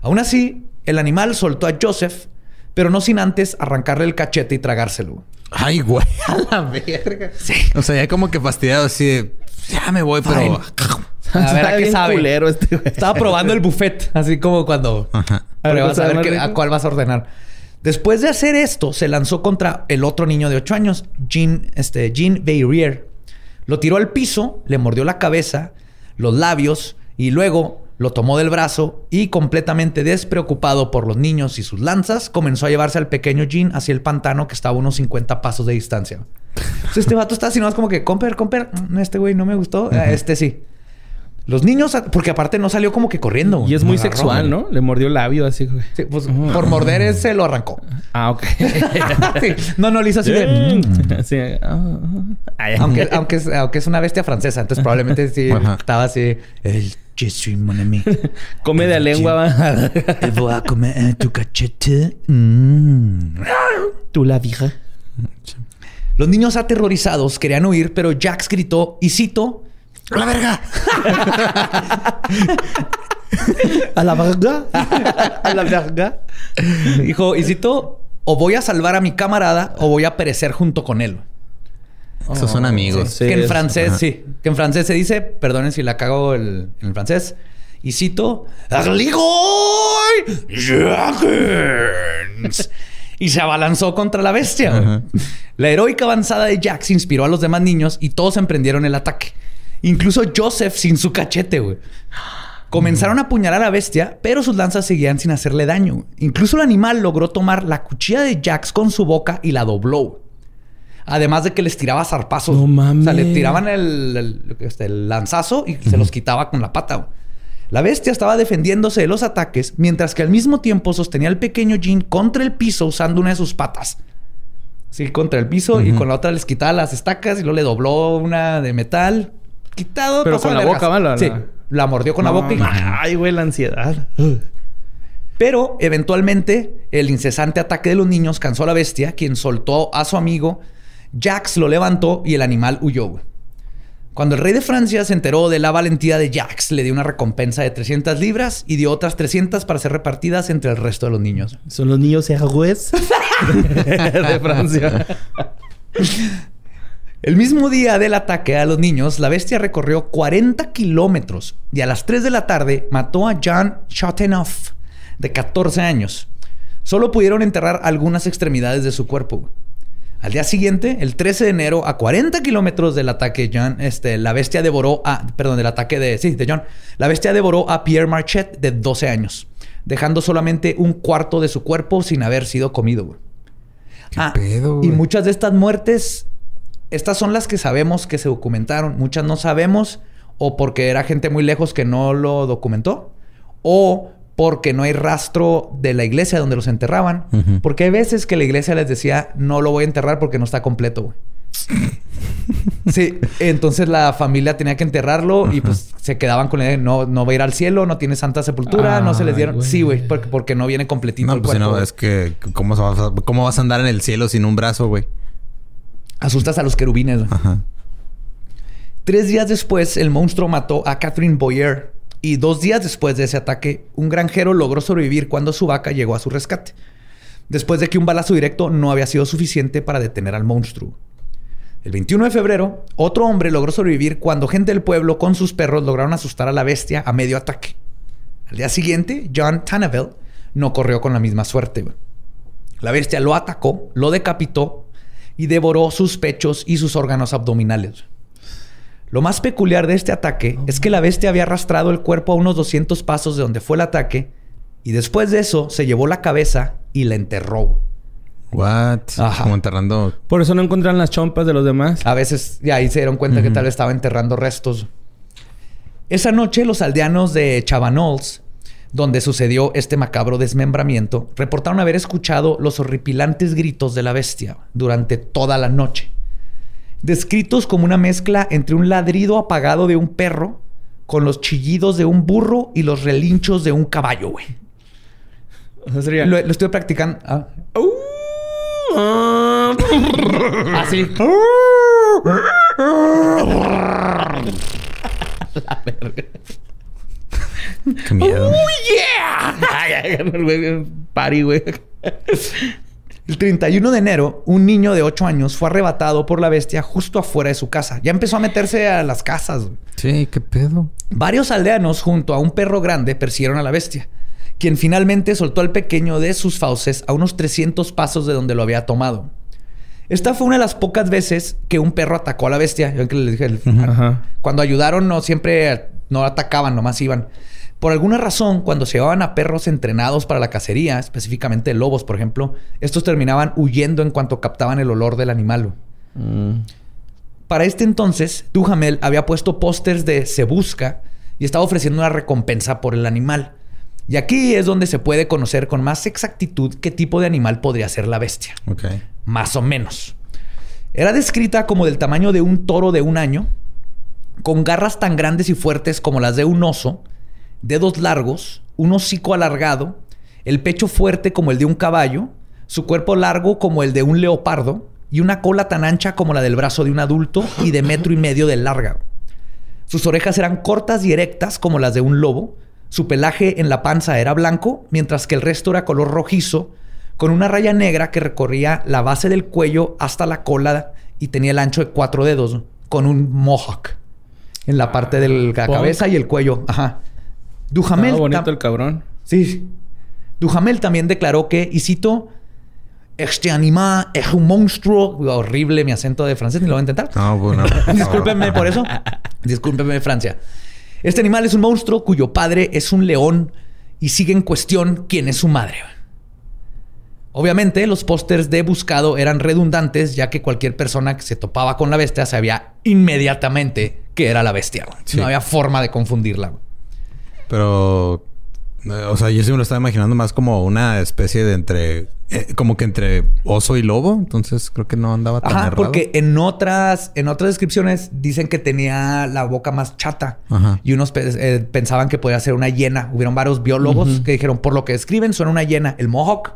Aún así, el animal soltó a Joseph, pero no sin antes arrancarle el cachete y tragárselo. Ay, güey, a la verga. O sea, ya como que fastidiado así de, ya me voy, pero. Fine. A ver, ¿a qué sabe? culero este güey. Estaba probando el buffet, así como cuando Ajá. pruebas a ¿Algo ver qué- a cuál vas a ordenar. Después de hacer esto, se lanzó contra el otro niño de 8 años, Jean, este, Jean Verrier. Lo tiró al piso, le mordió la cabeza, los labios y luego lo tomó del brazo y completamente despreocupado por los niños y sus lanzas, comenzó a llevarse al pequeño Jean hacia el pantano que estaba a unos 50 pasos de distancia. Entonces, este vato está así nomás como que, comper, comper, mm, este güey no me gustó, Ah, este sí. Los niños, porque aparte no salió como que corriendo. Y es muy agarró, sexual. ¿no? Le mordió el labio así, güey. Sí, pues, por morder ese lo arrancó. Ah, ok. Sí. No, no, le hizo así de... mm. Sí. ah, ah. Aunque, aunque, es, aunque es una bestia francesa, entonces probablemente sí Ajá. estaba así. El je suis mon ami. Come de lengua, va. Te voy a comer tu cachete. Mm. Tú la vieja. Los niños aterrorizados querían huir, pero Jax gritó y cito. ¡La verga! A la verga. A la verga. Dijo, y cito, o voy a salvar a mi camarada o voy a perecer junto con él. Esos son amigos. Sí, que en francés, sí. Que en francés se dice, perdonen si la cago el- en el francés. Y cito. Y se abalanzó contra la bestia. La heroica avanzada de Jax inspiró a los demás niños y todos emprendieron el ataque. Incluso Joseph sin su cachete, güey. Comenzaron a apuñalar a la bestia, pero sus lanzas seguían sin hacerle daño. Incluso el animal logró tomar la cuchilla de Jax con su boca y la dobló. Además de que les tiraba zarpazos. No O sea, le mames. tiraban el, el- este, el lanzazo y se los quitaba con la pata. La bestia estaba defendiéndose de los ataques, mientras que al mismo tiempo sostenía al pequeño Jean contra el piso usando una de sus patas. Sí, contra el piso y con la otra les quitaba las estacas y luego le dobló una de metal. Quitado. Pero con la vergas. boca, Sí, la- mordió con la boca y... Ay, güey, la ansiedad. Pero eventualmente el incesante ataque de los niños cansó a la bestia, quien soltó a su amigo. Jax lo levantó y el animal huyó. güey. Cuando el rey de Francia se enteró de la valentía de Jax, le dio una recompensa de 300 libras y dio otras 300 para ser repartidas entre el resto de los niños. Son los niños héroes de Francia. El mismo día del ataque a los niños, la bestia recorrió 40 kilómetros y a las 3 de la tarde mató a John Chateauneuf, de 14 años. Solo pudieron enterrar algunas extremidades de su cuerpo. Al día siguiente, el 13 de enero, a 40 kilómetros del ataque de John, este, la bestia devoró a... Perdón, del ataque de... Sí, de John. La bestia devoró a Pierre Marchette, de 12 años, dejando solamente un cuarto de su cuerpo sin haber sido comido. güey. ¿Qué pedo, y muchas de estas muertes Estas son las que sabemos que se documentaron. Muchas no sabemos o porque era gente muy lejos que no lo documentó o porque no hay rastro de la iglesia donde los enterraban. Porque hay veces que la iglesia les decía, no lo voy a enterrar porque no está completo, güey. Sí, entonces la familia tenía que enterrarlo y pues se quedaban con la idea de no, no va a ir al cielo, no tiene santa sepultura, no se les dieron. Sí, güey, porque, porque no viene completito No, el pues si no, es que... ¿cómo vas, a, ¿Cómo vas a andar en el cielo sin un brazo, güey? Asustas a los querubines. güey. Ajá. Tres días después, el monstruo mató a Catherine Boyer. Y dos días después de ese ataque, un granjero logró sobrevivir cuando su vaca llegó a su rescate. Después de que un balazo directo no había sido suficiente para detener al monstruo. El 21 de febrero, otro hombre logró sobrevivir cuando gente del pueblo con sus perros lograron asustar a la bestia a medio ataque. Al día siguiente, John Tanneville no corrió con la misma suerte. La bestia lo atacó, lo decapitó y devoró sus pechos y sus órganos abdominales. Lo más peculiar de este ataque es que la bestia había arrastrado el cuerpo a unos 200 pasos de donde fue el ataque y después de eso se llevó la cabeza y la enterró. What? Ajá. Como enterrando... Por eso no encuentran las chompas de los demás. A veces ya ahí se dieron cuenta que tal vez estaba enterrando restos. Esa noche los aldeanos de Chavanols, donde sucedió este macabro desmembramiento, reportaron haber escuchado los horripilantes gritos de la bestia durante toda la noche. Descritos como una mezcla entre un ladrido apagado de un perro con los chillidos de un burro y los relinchos de un caballo, güey. O sea, sería... Lo, lo estoy practicando. Ah. Así. Qué miedo. Party, güey. El 31 de enero, un niño de 8 años fue arrebatado por la bestia justo afuera de su casa. Ya empezó a meterse a las casas. Sí, qué pedo. Varios aldeanos junto a un perro grande persiguieron a la bestia, quien finalmente soltó al pequeño de sus fauces a unos 300 pasos de donde lo había tomado. Esta fue una de las pocas veces que un perro atacó a la bestia. Yo que les dije, el- cuando ayudaron no siempre no atacaban, nomás iban. Por alguna razón, cuando se llevaban a perros entrenados para la cacería, específicamente lobos, por ejemplo, estos terminaban huyendo en cuanto captaban el olor del animal. Mm. Para este entonces, Duhamel había puesto pósters de Se Busca y estaba ofreciendo una recompensa por el animal. Y aquí es donde se puede conocer con más exactitud qué tipo de animal podría ser la bestia. Más o menos. Era descrita como del tamaño de un toro de un año, con garras tan grandes y fuertes como las de un oso, dedos largos, un hocico alargado, el pecho fuerte como el de un caballo, su cuerpo largo como el de un leopardo y una cola tan ancha como la del brazo de un adulto y de metro y medio de larga. Sus orejas eran cortas y erectas como las de un lobo. Su pelaje en la panza era blanco, mientras que el resto era color rojizo, con una raya negra que recorría la base del cuello hasta la cola y tenía el ancho de cuatro dedos, con un mohawk en la parte de la Punk. cabeza y el cuello. Ajá. Duhamel. Estaba bonito el cabrón. Sí. Duhamel también declaró que, y cito, este animal es un monstruo. Horrible mi acento de francés, ni lo voy a intentar. No, bueno. Discúlpenme por eso. Discúlpenme, Francia. Este animal es un monstruo cuyo padre es un león y sigue en cuestión quién es su madre. Obviamente, los pósters de buscado eran redundantes, ya que cualquier persona que se topaba con la bestia sabía inmediatamente que era la bestia. Sí. No había forma de confundirla. Pero... eh, O sea, yo sí me lo estaba imaginando más como una especie de entre... eh, como que entre oso y lobo. Entonces creo que no andaba tan Ajá, errado. porque en otras, en otras descripciones dicen que tenía la boca más chata. Ajá. Y unos pe- eh, pensaban que podía ser una hiena. Hubieron varios biólogos que dijeron, por lo que describen, suena una hiena. El mohawk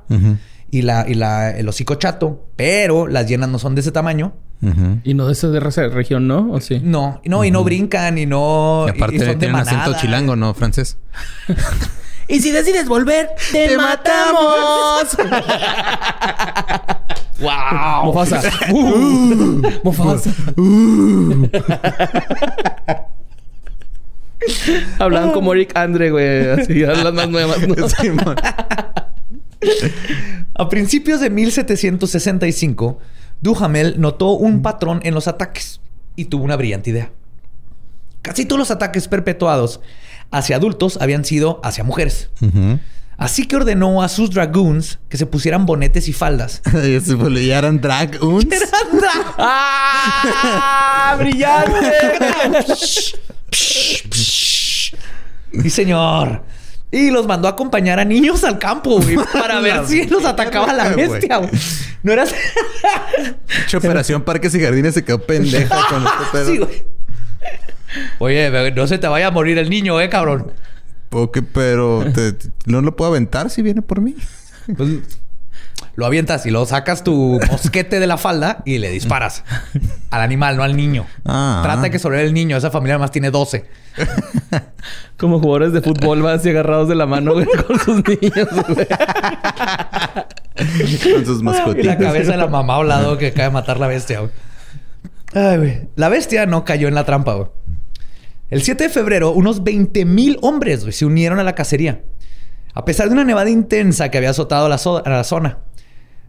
y, la, y la, el hocico chato. Pero las hienas no son de ese tamaño. Y no de esa de raza de región, ¿no? ¿O sí? No, y no, y no brincan y no... Y aparte y son de tienen acento chilango, ¿no? Francés. Y si decides volver, te, matamos. ¡Wow! Mufasa. Uh, Mufasa. Hablan como Eric Andre, güey. Así, las más nuevas. ¿no? Simón. A principios de 1765, Duhamel notó un patrón en los ataques y tuvo una brillante idea. Casi todos los ataques perpetuados hacia adultos habían sido hacia mujeres. Así que ordenó a sus dragoons que se pusieran bonetes y faldas. Y se pues, ya eran drag uns. ¡Ah! ¡Brillante! sí, señor. Y los mandó a acompañar a niños al campo, güey, para ver si los atacaba la bestia, güey. No era... Mucha operación Parques y Jardines se quedó pendeja con este pedo. Sí, güey. Oye, no se te vaya a morir el niño, eh, cabrón. Ok, pero te- te- no lo puedo aventar si viene por mí. Pues, lo avientas y lo sacas tu mosquete de la falda y le disparas al animal, no al niño. Ah. Trata de que sobreviva el niño. Esa familia además tiene 12. Como jugadores de fútbol, vas así agarrados de la mano, güey, con sus niños, güey. Con sus Y la mascotitas. cabeza de la mamá a un lado que acaba de matar la bestia, güey. Ay, güey. La bestia no cayó en la trampa, güey. El 7 de febrero, unos 20 mil hombres güey, se unieron a la cacería. A pesar de una nevada intensa que había azotado la, zo- a la zona.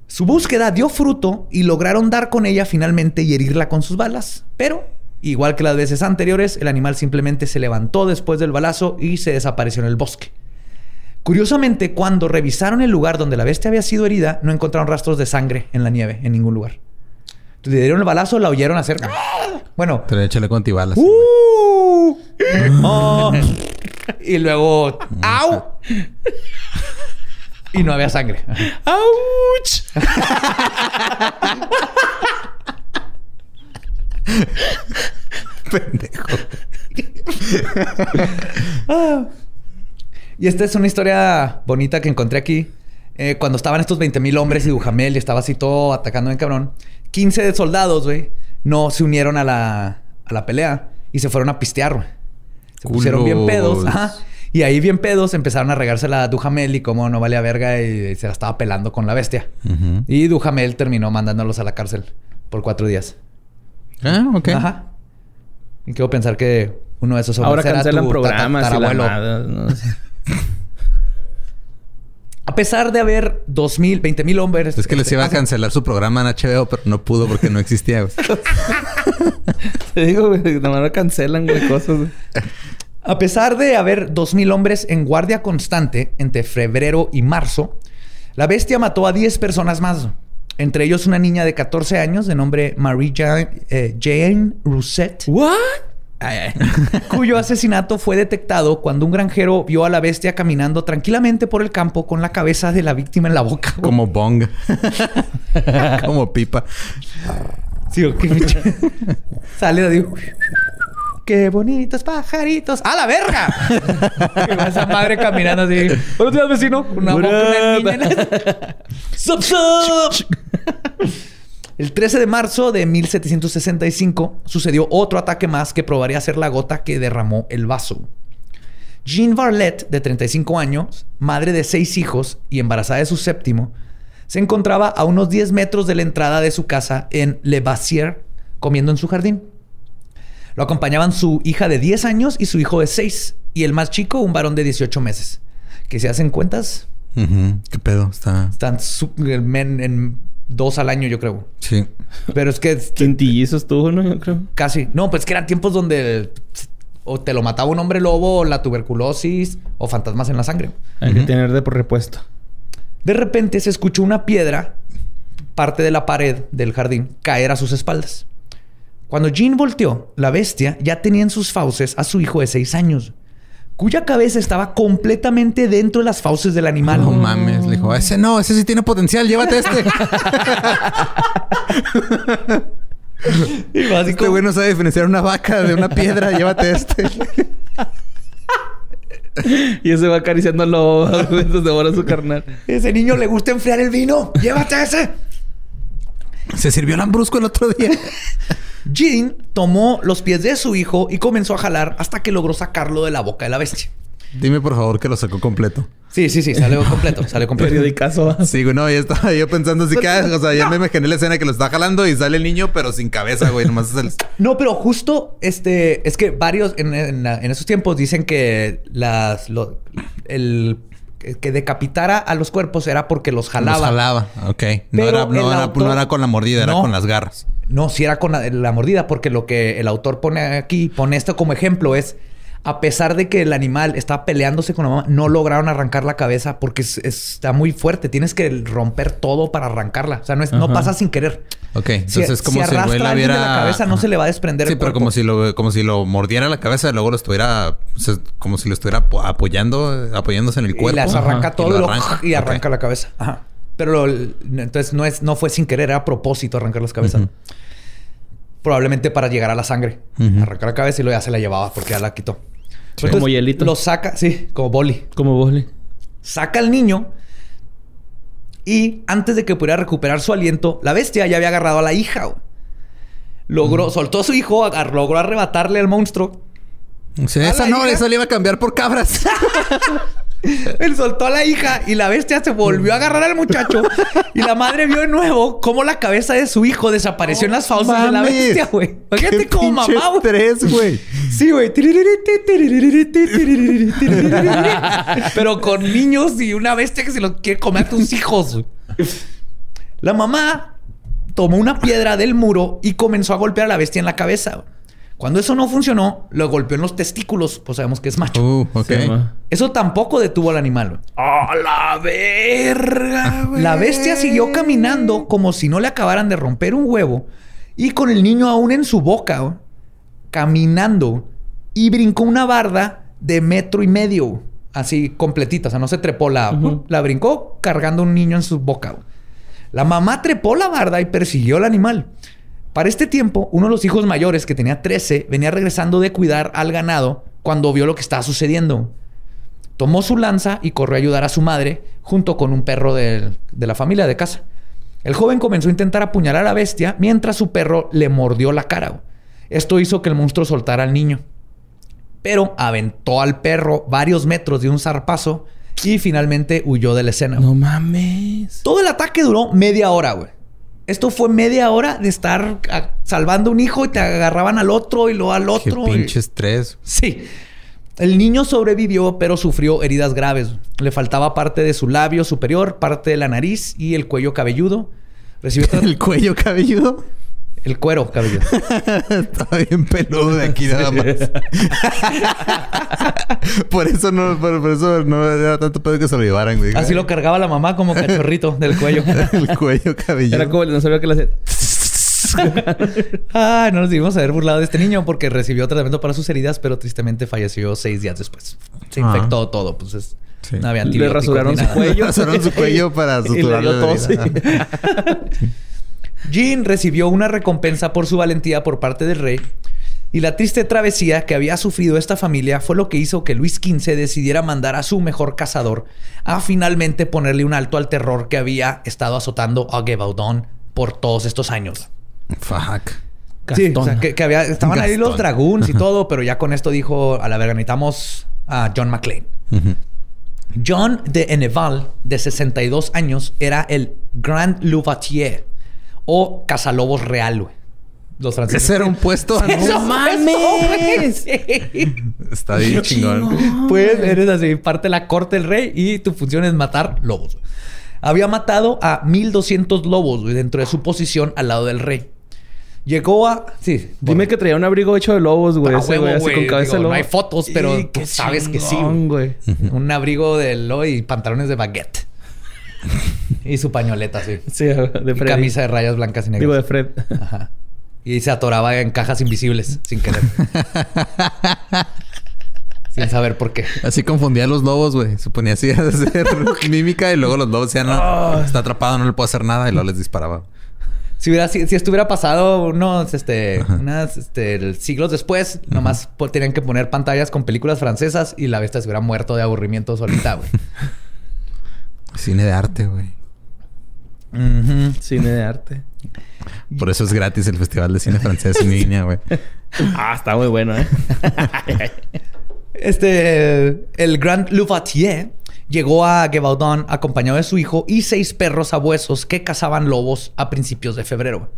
Su búsqueda dio fruto y lograron dar con ella finalmente y herirla con sus balas. Pero, igual que las veces anteriores, el animal simplemente se levantó después del balazo y se desapareció en el bosque. Curiosamente, cuando revisaron el lugar donde la bestia había sido herida, no encontraron rastros de sangre en la nieve, en ningún lugar. Le dieron el balazo, la oyeron hacer. ¡Ah! Bueno. Te le échale con antibalas. ¡Uh! Oh. y luego. ¡Au! Y no había sangre. ¡Auch! Pendejo. Y esta es una historia bonita que encontré aquí. Eh, cuando estaban estos 20 mil hombres y Dujamel y estaba así todo atacando en cabrón, 15 de soldados, güey, no se unieron a la, a la pelea y se fueron a pistear, güey. Se pusieron bien pedos. Ajá. Y ahí bien pedos empezaron a regársela a Dujamel y como no valía verga y se la estaba pelando con la bestia. Ujú. Y Dujamel terminó mandándolos a la cárcel por cuatro días. Ah, ok. Ajá. Y quiero pensar que uno de esos hombres Ahora cancelan tu programas y la madre, no sé. A pesar de haber dos mil, veinte mil hombres. Es que les iba a cancelar su programa en HBO, pero no pudo porque no existía. Te digo, güey, de manera cancelan, güey, cosas. A pesar de haber dos mil hombres en guardia constante entre febrero y marzo, la bestia mató a 10 personas más. Entre ellos una niña de 14 años de nombre Marie Ja- eh, Jane Rousset. ¿What? cuyo asesinato fue detectado cuando un granjero vio a la bestia caminando tranquilamente por el campo con la cabeza de la víctima en la boca. Como bong. Como pipa. Sí, ok. Sale de. Qué bonitos pajaritos. ¡A la verga! Y va esa madre caminando así. Buenos días, vecino. Una boca, una up? niña. ¡Sup, sup! El 13 de marzo de 1765 sucedió otro ataque más que probaría ser la gota que derramó el vaso. Jean Varlet, de 35 años, madre de seis hijos y embarazada de su séptimo, se encontraba a unos 10 metros de la entrada de su casa en Le Bassier, comiendo en su jardín. Lo acompañaban su hija de 10 años y su hijo de 6, y el más chico, un varón de 18 meses. Que se hacen cuentas. ¿Qué pedo? Está... están su- men- en dos al año, yo creo. Sí. Pero es que Quintillizos tuvo, ¿no? Yo creo. casi. No, pues que eran tiempos donde o te lo mataba un hombre lobo, o la tuberculosis, o fantasmas en la sangre. Hay que tener de por repuesto. De repente se escuchó una piedra, parte de la pared del jardín, caer a sus espaldas. Cuando Jean volteó, la bestia ya tenía en sus fauces a su hijo de seis años, cuya cabeza estaba completamente dentro de las fauces del animal. No mames. Le dijo, ese no, ese sí tiene potencial, llévate este. Y así este güey no sabe diferenciar una vaca de una piedra, llévate este. Y ese va acariciando al lobo mientras devora a su carnal. Ese niño le gusta enfriar el vino. Llévate ese. Se sirvió lambrusco el otro día. Jean tomó los pies de su hijo y comenzó a jalar hasta que logró sacarlo de la boca de la bestia. Dime por favor que lo sacó completo. Sí, sí, sí, salió completo, salió completo. Periodicazo. Sí, güey, no, ya estaba yo pensando así que, ah, o sea, ya me imaginé la escena que lo está jalando y sale el niño, pero sin cabeza, güey, nomás es el... No, pero justo este es que varios en, en la- en esos tiempos dicen que las lo- el que decapitara a los cuerpos era porque los jalaba. Los jalaba, ok. No era, no, era, autor- no era con la mordida, era No. con las garras. No, si era con la, la mordida, porque lo que el autor pone aquí, pone esto como ejemplo, es A pesar de que el animal estaba peleándose con la mamá, no lograron arrancar la cabeza porque es- está muy fuerte. Tienes que romper todo para arrancarla. O sea, no, es, no pasa sin querer. Ok, entonces si, es como si si, arrastra la hubiera... de la cabeza, no se le va a desprender Sí, el pero como si lo como si lo mordiera la cabeza y luego lo estuviera o sea, como si lo estuviera apo- apoyando apoyándose en el Y cuerpo. las arranca Ajá. todo Y y, lo arranca. y la cabeza. Ajá. Pero lo- entonces no es no fue sin querer, era a propósito arrancar las cabezas. Probablemente para llegar a la sangre. Arrancar la cabeza y luego ya se la llevaba porque ya la quitó. Sí. Como hielito. Lo saca, sí, como boli. Como Boli. Saca al niño y antes de que pudiera recuperar su aliento, la bestia ya había agarrado a la hija. güey. Logró, soltó a su hijo, agar- logró arrebatarle al monstruo. Sí, esa no, hija. esa le iba a cambiar por cabras. Él soltó a la hija y la bestia se volvió a agarrar al muchacho. y la madre vio de nuevo cómo la cabeza de su hijo desapareció en las fauces de la bestia, güey. Qué como mamá, güey. estrés, güey. Sí, güey. Pero con niños y una bestia que se lo quiere comer a tus hijos. La mamá tomó una piedra del muro y comenzó a golpear a la bestia en la cabeza. güey. Cuando eso no funcionó, lo golpeó en los testículos, pues sabemos que es macho. Uh. Eso tampoco detuvo al animal. ¡A la verga, güey! La bestia siguió caminando como si no le acabaran de romper un huevo y con el niño aún en su boca, caminando y brincó una barda de metro y medio, así completita, o sea, no se trepó la, la brincó cargando un niño en su boca. La mamá trepó la barda y persiguió al animal. Para este tiempo, uno de los hijos mayores, que tenía 13, venía regresando de cuidar al ganado cuando vio lo que estaba sucediendo. Tomó su lanza y corrió a ayudar a su madre junto con un perro de, la familia de casa. El joven comenzó a intentar apuñalar a la bestia mientras su perro le mordió la cara. Esto hizo que el monstruo soltara al niño. Pero aventó al perro varios metros de un zarpazo y finalmente huyó de la escena. No mames. Todo el ataque duró media hora, güey. Esto fue media hora de estar ah, salvando un hijo y te agarraban al otro y luego al Qué otro. y- pinche estrés. Sí. El niño sobrevivió, pero sufrió heridas graves. Le faltaba parte de su labio superior, parte de la nariz y el cuello cabelludo. Recibió El cuello cabelludo. El cuero cabelludo. Estaba bien peludo de aquí nada más. por eso no, por, por eso no era tanto pedo que se lo llevaran, güey. Así lo cargaba la mamá como cachorrito del cuello. El cuello cabelludo. Era como el dinosaurio que le hacía. Ah, no nos debimos haber burlado de este niño porque recibió tratamiento para sus heridas, pero tristemente falleció seis días después. Se Ah. infectó todo, pues es- Sí. no había Le rasuraron su cuello. Rasuraron su cuello para suturarle la sí. Jean recibió una recompensa por su valentía por parte del rey y la triste travesía que había sufrido esta familia fue lo que hizo que Luis XV decidiera mandar a su mejor cazador a finalmente ponerle un alto al terror que había estado azotando a Gebaudon por todos estos años. Fuck. Sí, o Gastón. sea, que, que había, estaban ahí los dragoons y todo, pero ya con esto dijo, a la verga, necesitamos a John McClane. John de Enneval, de 62 años, era el Grand Louvatier o cazalobos real, güey. Los franceses. Ese era un puesto. Eso ¿no? mames! Está bien chingón. Pues eres así, parte de la corte del rey y tu función es matar lobos. Había matado a 1200 lobos güey, dentro de su posición al lado del rey. Llegó a. Sí. Dime que traía un abrigo hecho de lobos, güey. A ese huevo, güey, así güey. con cabeza Digo, de lobo. no hay fotos, pero Y tú qué sabes que sí, chingón, güey. Un abrigo de lobo y pantalones de baguette. Y su pañoleta, sí. Sí, de Y Freddy. camisa de rayas blancas y negras. Digo, de Fred. Ajá. Y se atoraba en cajas invisibles sin querer. sin saber por qué. Así confundía a los lobos, güey. Se ponía así hacer mímica y luego los lobos decían, no, está atrapado, no le puedo hacer nada. Y luego les disparaba. Si, hubiera, si, si estuviera pasado unos este, unas, este, siglos después, nomás tenían que poner pantallas con películas francesas y la bestia se hubiera muerto de aburrimiento solita, güey. Cine de arte, güey. Cine de arte. Por eso es gratis el Festival de Cine Francés en línea, güey. Ah, está muy bueno, ¿eh? Este, el Grand Louvatier llegó a Gebaudon acompañado de su hijo y seis perros sabuesos que cazaban lobos a principios de febrero.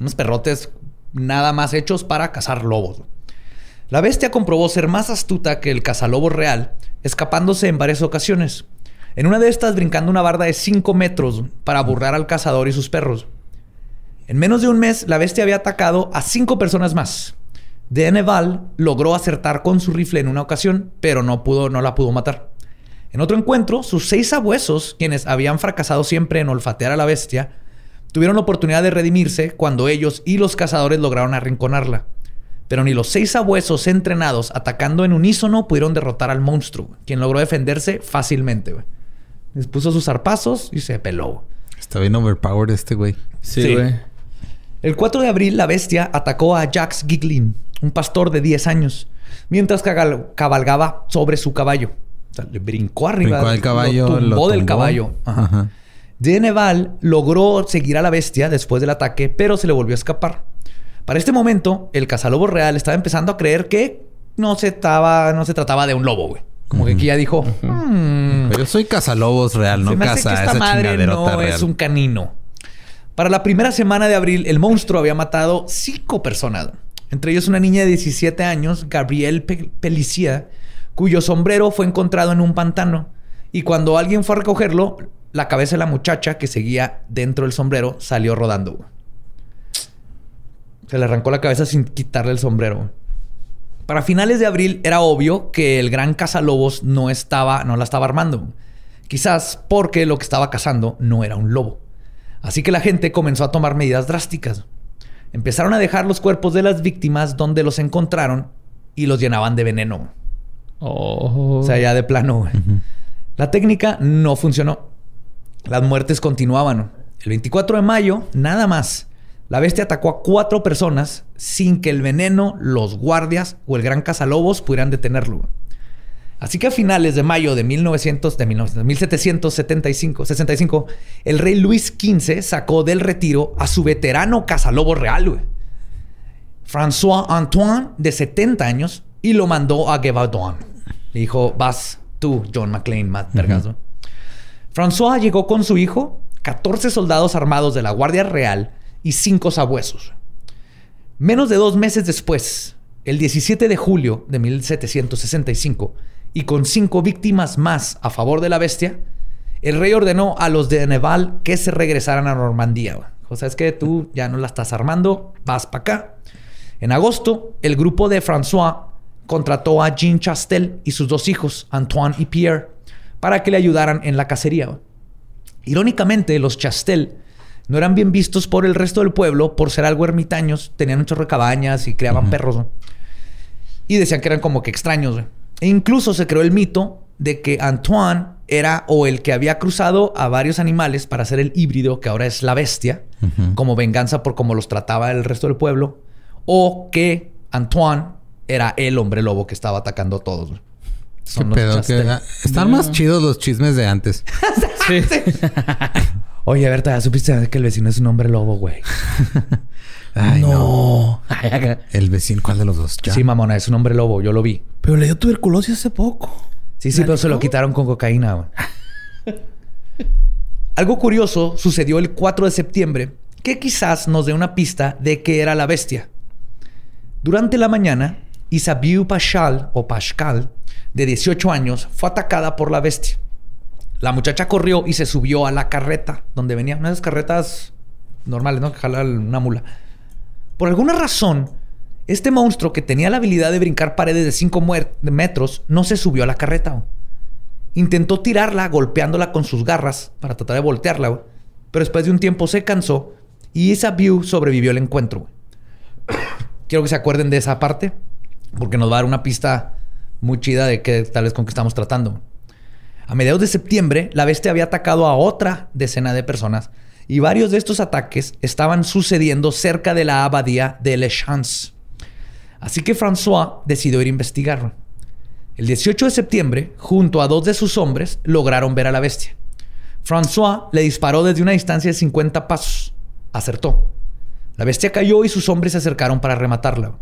Unos perrotes nada más hechos para cazar lobos. La bestia comprobó ser más astuta que el cazalobo real, escapándose en varias ocasiones. En una de estas brincando una barda de 5 metros para burlar al cazador y sus perros. En menos de un mes, la bestia había atacado a cinco personas más. Deneval logró acertar con su rifle en una ocasión, pero no, pudo, no la pudo matar. En otro encuentro, sus seis abuesos, quienes habían fracasado siempre en olfatear a la bestia, tuvieron la oportunidad de redimirse cuando ellos y los cazadores lograron arrinconarla. Pero ni los seis abuesos entrenados atacando en unísono pudieron derrotar al monstruo, quien logró defenderse fácilmente. Les puso sus zarpazos y se peló. Está bien overpowered este güey. Sí, güey. El 4 de abril, la bestia atacó a Jax Giglin, un pastor de 10 años, mientras cabalgaba sobre su caballo. O sea, le brincó arriba. Brincó del caballo, lo tumbó lo del caballo. Ajá. Ajá. Deneval logró seguir a la bestia después del ataque, pero se le volvió a escapar. Para este momento, el cazalobo real estaba empezando a creer que no se, estaba, no se trataba de un lobo, güey. Como que aquí ya dijo, "Hmm, Yo soy cazalobos real, no caza esa madre no real. es un canino. Para la primera semana de abril, el monstruo había matado cinco personas. Entre ellos una niña de 17 años, Gabrielle Pe- Pelicia, cuyo sombrero fue encontrado en un pantano. Y cuando alguien fue a recogerlo, la cabeza de la muchacha que seguía dentro del sombrero salió rodando. Se le arrancó la cabeza sin quitarle el sombrero. Para finales de abril era obvio que el gran cazalobos no estaba, no la estaba armando. Quizás porque lo que estaba cazando no era un lobo. Así que la gente comenzó a tomar medidas drásticas. Empezaron a dejar los cuerpos de las víctimas donde los encontraron y los llenaban de veneno. Oh. O sea, ya de plano. La técnica no funcionó. Las muertes continuaban. El 24 de mayo, nada más, la bestia atacó a cuatro personas sin que el veneno, los guardias o el gran cazalobos pudieran detenerlo. Así que a finales de mayo de, 1900, de 1900, 1775, 65, el rey Luis XV sacó del retiro a su veterano cazalobo real, güey. François Antoine, de 70 años, y lo mandó a Gevaudan. Le dijo, vas tú, John McClane, más vergazo. François llegó con su hijo, 14 soldados armados de la Guardia Real y 5 sabuesos. Menos de dos meses después, el 17 de julio de 1765, y con cinco víctimas más a favor de la bestia, el rey ordenó a los de Neval que se regresaran a Normandía. O sea, es que tú ya no la estás armando, vas para acá. En agosto, el grupo de François contrató a Jean Chastel y sus dos hijos, Antoine y Pierre, para que le ayudaran en la cacería. Irónicamente, los Chastel no eran bien vistos por el resto del pueblo por ser algo ermitaños, tenían un chorro de cabañas y criaban perros. ¿no? Y decían que eran como que extraños. E incluso se creó el mito de que Antoine era o el que había cruzado a varios animales para hacer el híbrido, que ahora es la bestia, como venganza por cómo los trataba el resto del pueblo, o que Antoine era el hombre lobo que estaba atacando a todos. güey. ¿Qué Son pedo? ¿Qué- Están más chidos los chismes de antes. Oye, Berta, ¿ya supiste que el vecino es un hombre lobo, güey? Ay, no. no. El vecino, ¿cuál de los dos? Ya. Sí, mamona, es un hombre lobo, yo lo vi. Pero le dio tuberculosis hace poco. Sí, sí, pero se lo quitaron con cocaína. güey. Algo curioso sucedió el 4 de septiembre que quizás nos dé una pista de qué era la bestia. Durante la mañana, Isabiu Pashal o Pascal, de 18 años, fue atacada por la bestia. La muchacha corrió y se subió a la carreta donde venía. Una de esas carretas normales, ¿no? Que jala una mula. Por alguna razón, este monstruo que tenía la habilidad de brincar paredes de 5 metros no se subió a la carreta. Intentó tirarla golpeándola con sus garras para tratar de voltearla, pero después de un tiempo se cansó y esa view sobrevivió el encuentro. Quiero que se acuerden de esa parte porque nos va a dar una pista muy chida de qué tal vez con qué estamos tratando. A mediados de septiembre, la bestia había atacado a otra decena de personas y varios de estos ataques estaban sucediendo cerca de la abadía de Le Chance. Así que François decidió ir a investigar. El 18 de septiembre, junto a dos de sus hombres, lograron ver a la bestia. François le disparó desde una distancia de 50 pasos. Acertó. La bestia cayó y sus hombres se acercaron para rematarla.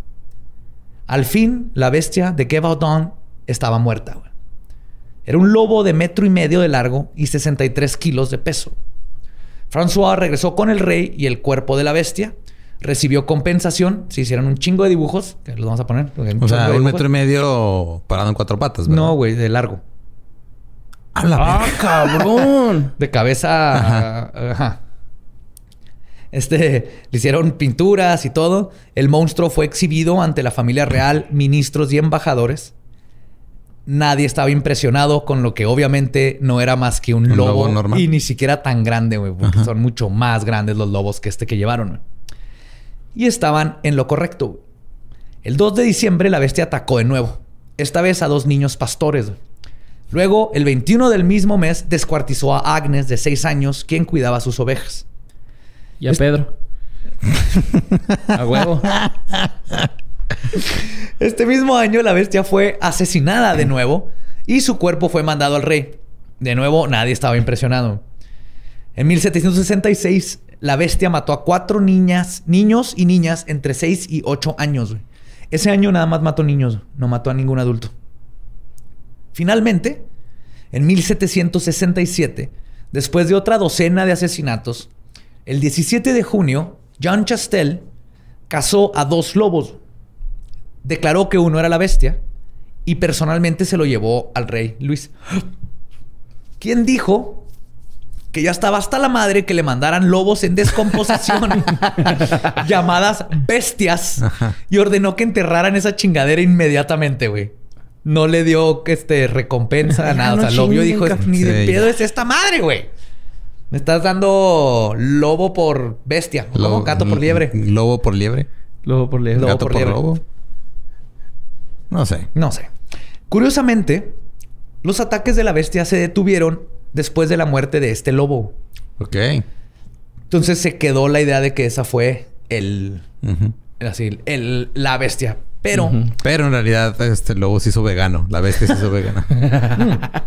Al fin, la bestia de Gevaudan estaba muerta. Era un lobo de metro y medio de largo y 63 kilos de peso. François regresó con el rey y el cuerpo de la bestia. Recibió compensación. Se hicieron un chingo de dibujos. Que los vamos a poner. O sea, un metro y medio parado en cuatro patas, ¿verdad? No, güey, de largo. A la ¡Ah, cabrón! De cabeza. Ajá. Este, le hicieron pinturas y todo. El monstruo fue exhibido ante la familia real, ministros y embajadores. Nadie estaba impresionado con lo que obviamente no era más que un, Un lobo, lobo normal. y ni siquiera tan grande, güey, porque son mucho más grandes los lobos que este que llevaron. Y estaban en lo correcto. El 2 de diciembre la bestia atacó de nuevo, esta vez a dos niños pastores. Luego, el 21 del mismo mes, descuartizó a Agnes de 6 años, quien cuidaba sus ovejas. Y a Pedro. a huevo. Este mismo año la bestia fue asesinada de nuevo y su cuerpo fue mandado al rey. De nuevo, nadie estaba impresionado. En 1766, la bestia mató a cuatro niñas, niños y niñas entre 6 y 8 años. Ese año nada más mató niños, no mató a ningún adulto. Finalmente, en 1767, después de otra docena de asesinatos, el 17 de junio, John Chastel cazó a dos lobos. Declaró que uno era la bestia y personalmente se lo llevó al rey Luis. ¿Quién dijo que ya estaba hasta la madre que le mandaran lobos en descomposición llamadas bestias y ordenó que enterraran esa chingadera inmediatamente, güey. No le dio este recompensa, Ya nada. no o sea, lo vio y dijo, ni de Sí, pedo ya. es esta madre, güey. Me estás dando lobo por bestia, Lobo- gato por liebre. Lobo por liebre. Lobo por liebre. Lobo gato por por, liebre. lobo. No sé. No sé. Curiosamente, los ataques de la bestia se detuvieron después de la muerte de este lobo. Ok. Entonces se quedó la idea de que esa fue el, así, el, la bestia. Pero. Pero en realidad este lobo se hizo vegano. La bestia se hizo vegana.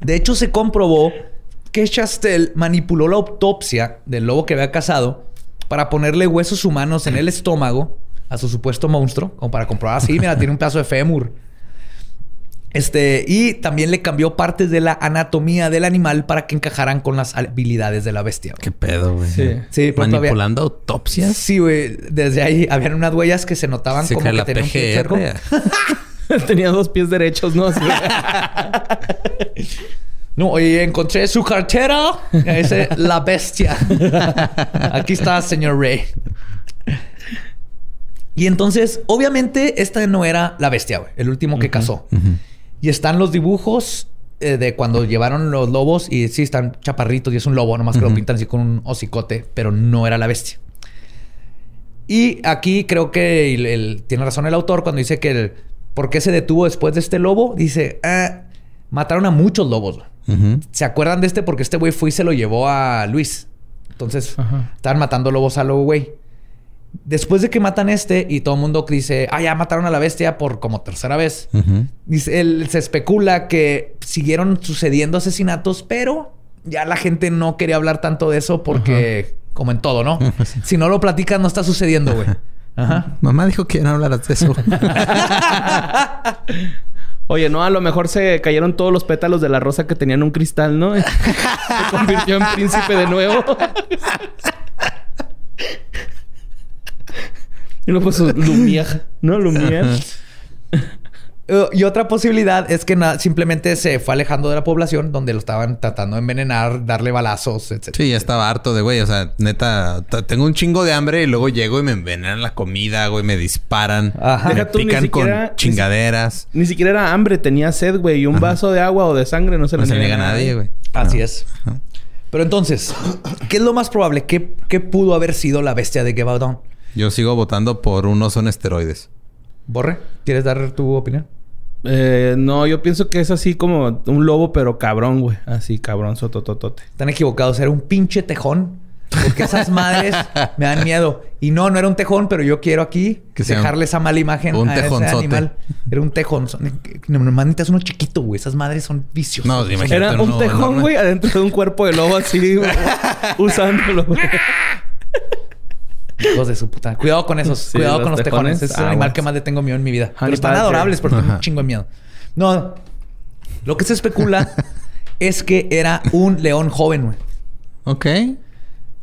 de hecho se comprobó que Chastel manipuló la autopsia del lobo que había cazado para ponerle huesos humanos en el estómago a su supuesto monstruo, como para comprobar así, mira, tiene un pedazo de fémur. Este, y también le cambió partes de la anatomía del animal para que encajaran con las habilidades de la bestia. güey. Qué pedo, güey. Sí. Sí, pronto había- Manipulando autopsias. Sí, güey. Desde ahí habían unas huellas que se notaban Se como que la tenían un pie cerco. PGR. Tenía dos pies derechos, ¿no? Así. No, oye, encontré su cartera. Dice la bestia. Aquí está, señor Ray. Y entonces, obviamente, esta no era la bestia, güey. El último que cazó. Y están los dibujos eh, de cuando llevaron los lobos. Y sí, están chaparritos y es un lobo, nomás que lo pintan así con un hocicote, pero no era la bestia. Y aquí creo que el- el- tiene razón el autor cuando dice que el, ¿por qué se detuvo después de este lobo? Dice, "Ah, mataron a muchos lobos. ¿Se acuerdan de este? Porque este güey fue y se lo llevó a Luis. Entonces, Ajá. estaban matando lobos a lo güey. Después de que matan este y todo el mundo dice, ah, ya mataron a la bestia por como tercera vez. Ujú. Dice, él- se especula que siguieron sucediendo asesinatos, pero ya la gente no quería hablar tanto de eso porque, como en todo, ¿no? si no lo platicas, no está sucediendo, güey. Ajá. Mamá dijo que no hablaras de eso. Oye, no, a lo mejor se cayeron todos los pétalos de la rosa que tenían un cristal, ¿no? se convirtió en príncipe de nuevo. Y luego pues Lumière, ¿no? Lumière. Eh, y otra posibilidad es que simplemente se fue alejando de la población donde lo estaban tratando de envenenar, darle balazos, etc. Sí, ya estaba harto de güey. O sea, neta, tengo un chingo de hambre y luego llego y me envenenan la comida, güey, me disparan, Ajá. me Deja tú, ni pican siquiera- con chingaderas. Ni siquiera era hambre, tenía sed, güey. Y un vaso de agua o de sangre no se No le se niega a nadie, güey. Así No. es. Pero entonces, ¿qué es lo más probable? ¿Qué, qué pudo haber sido la bestia de Gebaldon? Yo sigo votando por unos son esteroides. Borre, ¿quieres dar tu opinión? Eh, no, yo pienso que es así como un lobo, pero cabrón, güey. Así, cabrón, sotototote. Están equivocados, era un pinche tejón. Porque esas madres me dan miedo. Y no, no era un tejón, pero yo quiero aquí Que dejarle esa mala imagen un a ese animal. Era un tejón. Normalmente es uno chiquito, güey. Esas madres son viciosas. No, imagínate. Era un tejón, güey, adentro de un cuerpo de lobo así, güey, usándolo, güey. Hijos de su puta. Cuidado con esos. Sí, Cuidado los con los tejones. tejones, Es el ah, animal bueno. que más le tengo miedo en mi vida. Pero están adorables, pero tengo un chingo de miedo. No. Lo que se especula es que era un león joven, güey. Ok.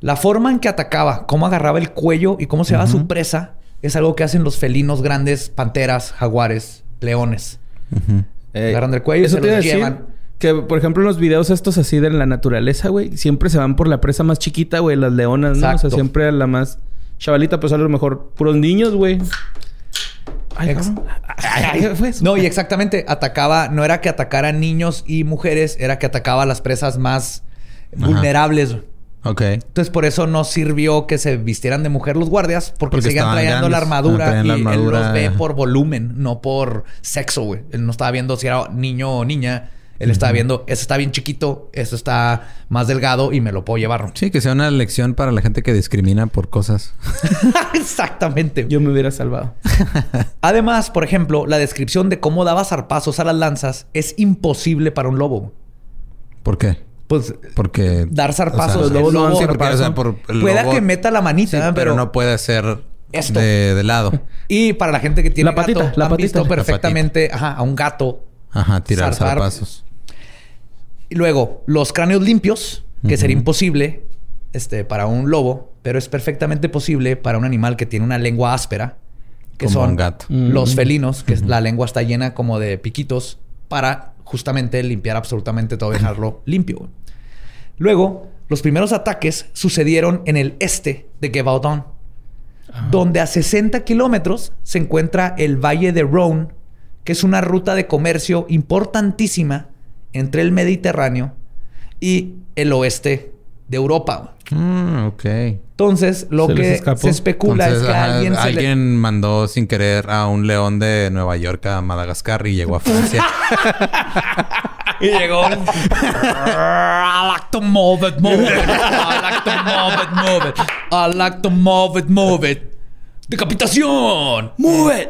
La forma en que atacaba, cómo agarraba el cuello y cómo se daba su presa, es algo que hacen los felinos grandes, panteras, jaguares, leones. Ujú. Eh, Agarran del cuello y se los llevan. Que, por ejemplo, en los videos estos así de la naturaleza, güey, siempre se van por la presa más chiquita, güey, las leonas, ¿no? O sea, siempre a la más chavalita, pues a lo mejor puros niños, güey. Ay, Ex- cabrón. Ay, ay, fue eso. No, y exactamente, atacaba, no era que atacara niños y mujeres, era que atacaba a las presas más vulnerables. Ok. Entonces, por eso no sirvió que se vistieran de mujer los guardias, porque, Porque seguían trayendo la armadura traían la y él armadura. los ve por volumen, no por sexo, güey. Él no estaba viendo si era niño o niña. Él estaba viendo, ese está bien chiquito, eso está más delgado y me lo puedo llevar. Sí, que sea una lección para la gente que discrimina por cosas. Exactamente. Yo me hubiera salvado. Además, por ejemplo, la descripción de cómo daba zarpazos a las lanzas es imposible para un lobo. ¿Por qué? Pues Porque... dar zarpazos. o sea, el no lobo- Sí, porque, o sea, por el Pueda lobo- que meta la manita, Sí, pero, no puede ser Esto. De, de lado. Y para la gente que tiene La patita, gato, la han patita. visto La perfectamente ajá, a un gato. Ajá, tirar zarpazos. Y luego, los cráneos limpios, que sería imposible este, para un lobo, pero es perfectamente posible para un animal que tiene una lengua áspera, que Como son un gato. los felinos, que la lengua está llena como de piquitos, para justamente limpiar absolutamente todo y dejarlo limpio. Luego, los primeros ataques sucedieron en el este de Gevaudan, donde a 60 kilómetros se encuentra el Valle de Rhône, que es una ruta de comercio importantísima entre el Mediterráneo y el oeste de Europa. Mm, ok. Entonces, lo Se que se especula Entonces, es que ajá, alguien, se le- alguien mandó sin querer a un león de Nueva York a Madagascar y llegó a Francia. Y llegó. I like to move it, move it. I like to move it, move it. I like to move it, move it. ¡Decapitación! ¡Move it!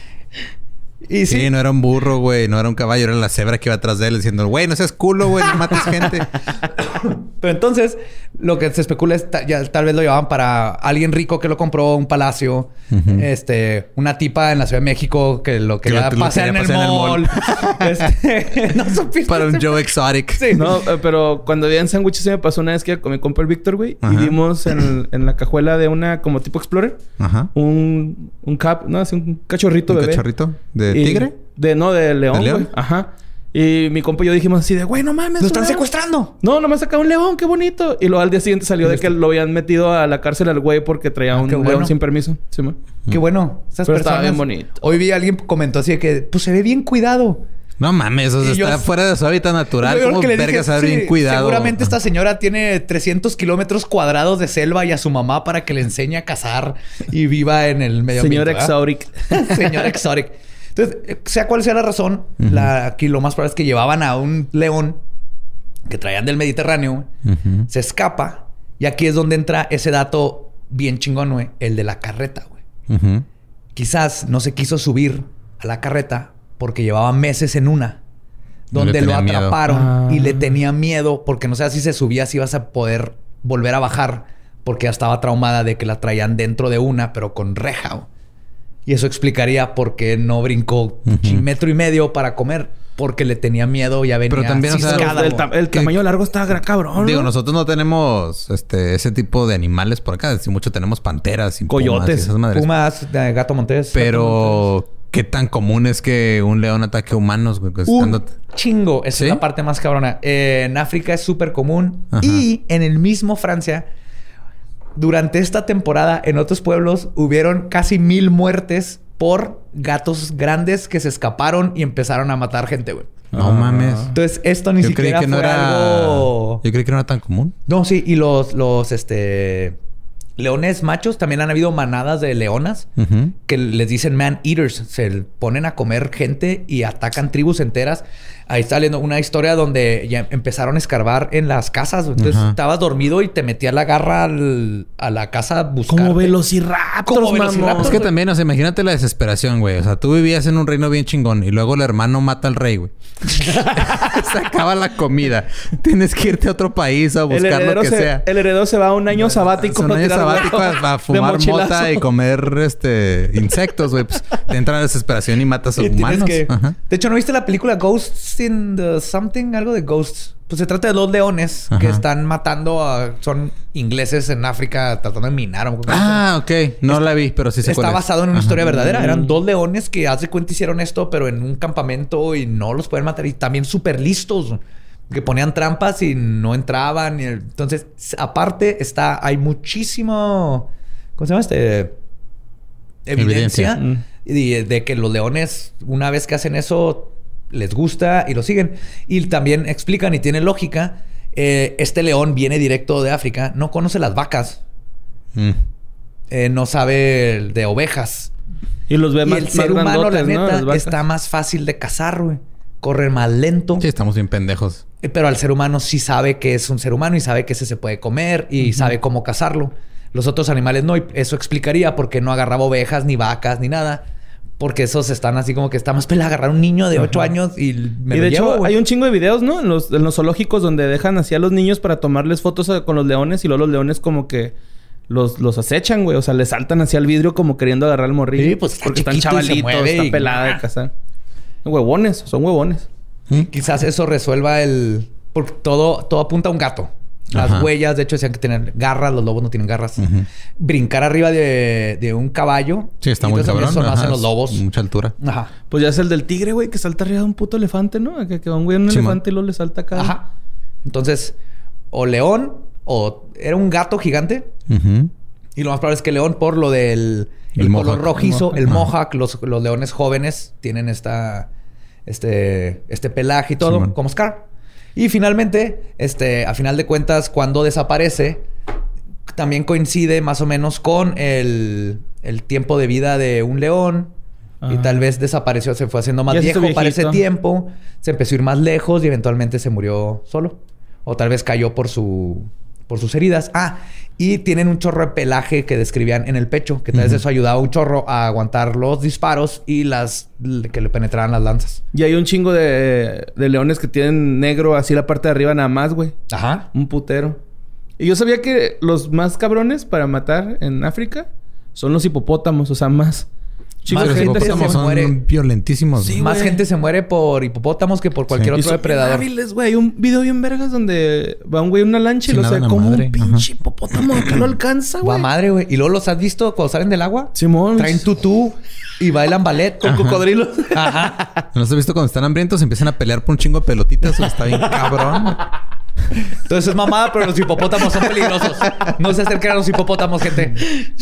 y sí. sí, no era un burro, güey. No era un caballo. Era la cebra que iba atrás de él diciendo, güey, no seas culo, güey. No mates gente. Pero entonces, lo que se especula es ya, tal vez lo llevaban para alguien rico que lo compró, un palacio, este, una tipa en la Ciudad de México que lo quería lo pasear en, quería el pasear en el mall. Este, no supiste Para un Joe Exotic. Sí. No, eh, pero cuando había en sándwiches se me pasó una vez que con mi compa el Víctor, güey. Ajá. Y vimos en, en la cajuela de una como tipo Explorer Ajá. un, un cap, no, así un cachorrito ¿Un bebé. cachorrito? ¿De Y- tigre? De, no, de león, ¿De león? güey. Ajá. Y mi compa y yo dijimos así de, güey, no mames. ¡Lo están león". secuestrando! No, nomás saca un león, qué bonito. Y luego al día siguiente salió de que lo habían metido a la cárcel al güey porque traía Ah, un león bueno. sin permiso. Sí, man. Qué bueno. Esas Pero estaba personas... bien bonito. Hoy vi a alguien comentó así de que, pues se ve bien cuidado. No mames, o sea, yo- está fuera de su hábitat natural. Seguramente esta señora tiene 300 kilómetros cuadrados de selva y a su mamá para que le enseñe a cazar y viva en el medio Señor ambiente. ¿verdad? Exotic. Señor Exotic. Entonces, eh, sea cual sea la razón, la, aquí lo más probable es que llevaban a un león que traían del Mediterráneo, se escapa y aquí es donde entra ese dato bien chingón, güey, el de la carreta, güey. Quizás no se quiso subir a la carreta porque llevaba meses en una. Donde lo atraparon Ah. y le tenía miedo porque no sé si se subía si ibas a poder volver a bajar porque ya estaba traumada de que la traían dentro de una pero con reja. Y eso explicaría por qué no brincó Ujú. metro y medio para comer porque le tenía miedo ya venía Pero también, o sea, ciscada, el, ta- el tamaño largo está cabrón. Digo, ¿no? nosotros no tenemos este ese tipo de animales por acá. Si mucho tenemos panteras y pumas y Coyotes. esas madres. Pumas, eh, gato montés. Pero qué tan común es que un león ataque a humanos, güey. Pues, Un estando- chingo. Esa ¿Sí? es la parte más cabrona. Eh, en África es súper común. Ajá. Y en el mismo Francia, durante esta temporada, en otros pueblos, hubieron casi mil muertes por gatos grandes que se escaparon y empezaron a matar gente, güey. No Ah. mames. Entonces, esto ni Yo creí siquiera que no era. algo... Yo creí que no era tan común. No, sí. Y los, los, este... Leones machos, también han habido manadas de leonas que les dicen man eaters, se ponen a comer gente y atacan tribus enteras. Ahí está leyendo una historia donde ya empezaron a escarbar en las casas. Entonces Ajá. estabas dormido y te metía la garra al- a la casa a buscar. Como velociraptors, Como velociraptors. Es que también, o sea, imagínate la desesperación, güey. O sea, tú vivías en un reino bien chingón y luego el hermano mata al rey, güey. se acaba la comida. Tienes que irte a otro país a buscar lo que se, sea. el heredero se va a un año sabático. Un a año sabático a, fumar mota y comer este insectos, güey. Pues te entra la desesperación y matas a humanos. que-. De hecho, ¿no viste la película Ghost in the something, algo de Ghosts. Pues se trata de dos leones que están matando a. Son ingleses en África tratando de minar. o- Ah, ok. No la vi, pero sí cuál Está es. basado en una Ajá. historia verdadera. Eran dos leones que, haz de cuenta, hicieron esto, pero en un campamento y no los pueden matar. Y también súper listos. Que ponían trampas y no entraban. y entonces, aparte, está, hay muchísimo. ¿Cómo se llama este? Evidencia. Evidencia. y de que los leones, una vez que hacen eso, les gusta y lo siguen. Y también explican y tiene lógica. eh, este león viene directo de África, no conoce las vacas, Mm. eh, no sabe de ovejas. Y los ve Y más, el más ser humano, está más fácil de cazar, güey. Corre más lento. Sí, estamos bien pendejos. Eh, Pero al ser humano sí sabe que es un ser humano y sabe que ese se puede comer y sabe cómo cazarlo. Los otros animales no. Y eso explicaría por qué no agarraba ovejas, ni vacas, ni nada. Porque esos están así como que está más pela agarrar un niño de 8 años y me y lo de llevo, hecho, hay un chingo de videos, ¿no? En los, en los zoológicos donde dejan así a los niños para tomarles fotos a- con los leones y luego los leones como que los, los acechan, güey. O sea, les saltan hacia el vidrio como queriendo agarrar el morrillo. Sí, pues, está porque están chavalitos, está y- pelada de cazar. Huevones, son huevones. Quizás eso resuelva el... Porque todo, todo apunta a un gato. Las Ajá. huellas, de hecho, decían que tienen garras. Los lobos no tienen garras. Brincar arriba de, de un caballo. Sí, está muy cabrón. Eso lo Ajá, hacen los lobos. Mucha altura. Ajá. Pues ya es el del tigre, güey, que salta arriba de un puto elefante, ¿no? Que, que va un güey en un elefante y luego le salta acá. Ajá. Entonces, o león o era un gato gigante. Ujú. Y lo más probable es que león, por lo del El el color rojizo, El el mohawk. los, los leones jóvenes tienen esta, este, este pelaje y todo, como Scar. Y finalmente, este, a final de cuentas, cuando desaparece, también coincide más o menos con el, el tiempo de vida de un león. Y tal vez desapareció, se fue haciendo más viejo para ese tiempo. Se empezó a ir más lejos y eventualmente se murió solo. O tal vez cayó por su por sus heridas. Ah, y tienen un chorro de pelaje que describían en el pecho, que tal vez eso ayudaba un chorro a aguantar los disparos y las que le penetraran las lanzas. Y hay un chingo de, de leones que tienen negro así la parte de arriba nada más, güey. Ajá. Un putero. Y yo sabía que los más cabrones para matar en África son los hipopótamos, o sea, más. Chingo Más gente se muere. violentísimos. Sí. Más gente se muere por hipopótamos que por cualquier Sí. Y otro son depredador. hábiles, güey. Hay un video bien vergas donde va un güey en una lancha y lo a como un pinche hipopótamo que lo alcanza, Va güey. madre, güey. ¿Y luego los has visto cuando salen del agua? Simón. Traen tutú y bailan ballet. con cocodrilos. Ajá. ¿No has visto cuando están hambrientos empiezan a pelear por un chingo de pelotitas? Está bien cabrón. Entonces es mamada, pero los hipopótamos son peligrosos. No se acerquen a los hipopótamos, gente.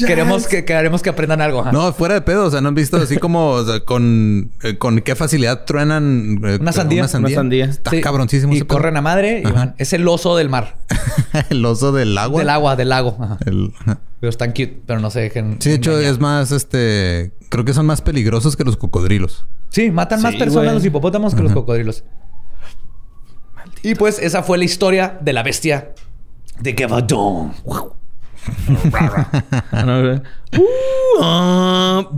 Queremos que, queremos que aprendan algo. No, fuera de pedo. O sea, ¿no han visto así como o sea, con, eh, con qué facilidad truenan eh, Una sandía. Una sandía. Está Sí. cabroncísimo. Y pedo. corren a madre y van. Es el oso del mar. el oso del agua. Del agua, del lago. Ajá. El- ajá. Pero están cute, pero no se dejen. Sí, de hecho, engañar. es más, este... Creo que son más peligrosos que los cocodrilos. Sí, matan más personas los hipopótamos que los cocodrilos. Y pues esa fue la historia de la bestia de güey. Uh, ah.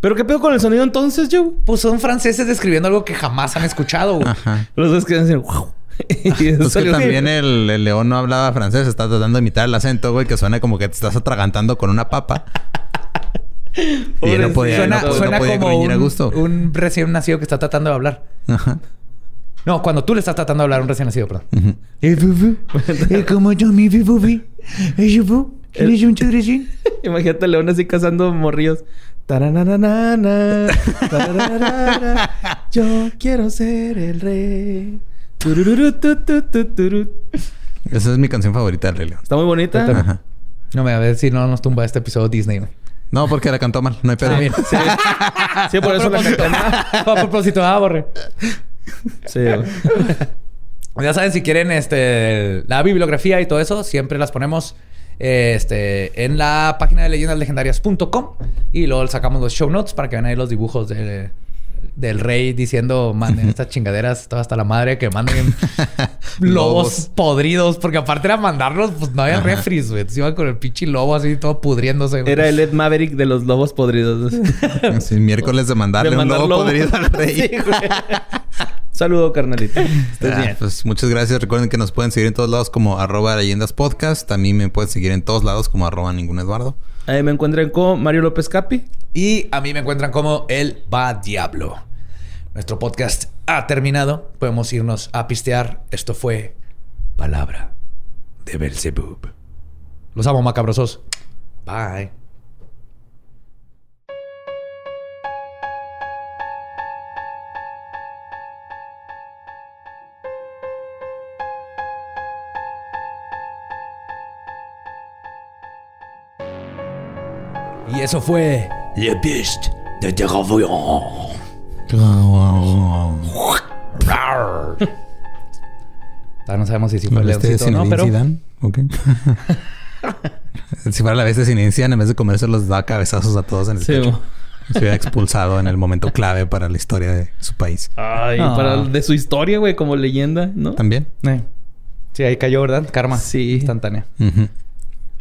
Pero qué pedo con el sonido entonces, Joe. Pues son franceses describiendo algo que jamás han escuchado. Ajá. Los dos quedan así. wow. Pues que también el, el león no hablaba francés. Está tratando de imitar el acento, güey. Que suena como que te estás atragantando con una papa. y él no podía, suena no, po- no suena podía como un, a gusto. un recién nacido que está tratando de hablar. Ajá. No, cuando tú le estás tratando de hablar a un recién nacido, perdón. Eh. Eh, como yo, mi. Eh. ¿Quieres un? Imagínate a León así cazando morrillos. Tarananana, tarararara, Yo quiero ser el rey. Turururu, tu, tu, tu, turu. Esa es mi canción favorita del Rey León. Está muy bonita. Ajá. No me a ver si no nos tumba este episodio Disney. güey. No, porque la cantó mal. No hay pedo. Ah. Sí, Sí, por eso la propósito. canté. A propósito, ah, borre. Sí. Ya saben, si quieren este, la bibliografía y todo eso, siempre las ponemos eh, este, en la página de leyendaslegendarias.com y luego sacamos los show notes para que vean ahí los dibujos de- del rey diciendo manden estas chingaderas, estaba hasta la madre que manden lobos podridos, porque aparte era mandarlos, pues no había Ajá. refris, güey. Se iban con el pinche lobo así todo pudriéndose. güey. Era el Ed Maverick de los lobos podridos. Sí, miércoles de mandarle De un mandar lobo lobo. podrido al rey. Sí, güey. Saludo, carnalito. Ah, bien. pues muchas gracias. Recuerden que nos pueden seguir en todos lados como arroba leyendas podcast. También me pueden seguir en todos lados como arroba ningún Eduardo. Ahí me encuentran con Mario López Capi. Y a mí me encuentran como El Va Diablo. Nuestro podcast ha terminado. Podemos irnos a pistear. Esto fue Palabra de Belzebub. Los amo, macabrosos. Bye. Eso fue Le Beast de Terravoyant. Todavía no sabemos si sí fue ¿La bestia de leoncito o no, pero... Zidane? Ok. si fuera la bestia de Zinedine en vez de comerse los da cabezazos a todos en el Sí, pecho. Se hubiera expulsado en el momento clave para la historia de su país. Ay, Ah. para de su historia, güey, como leyenda, ¿no? También. Eh. Sí, ahí cayó, ¿verdad? Karma. Sí. Instantánea.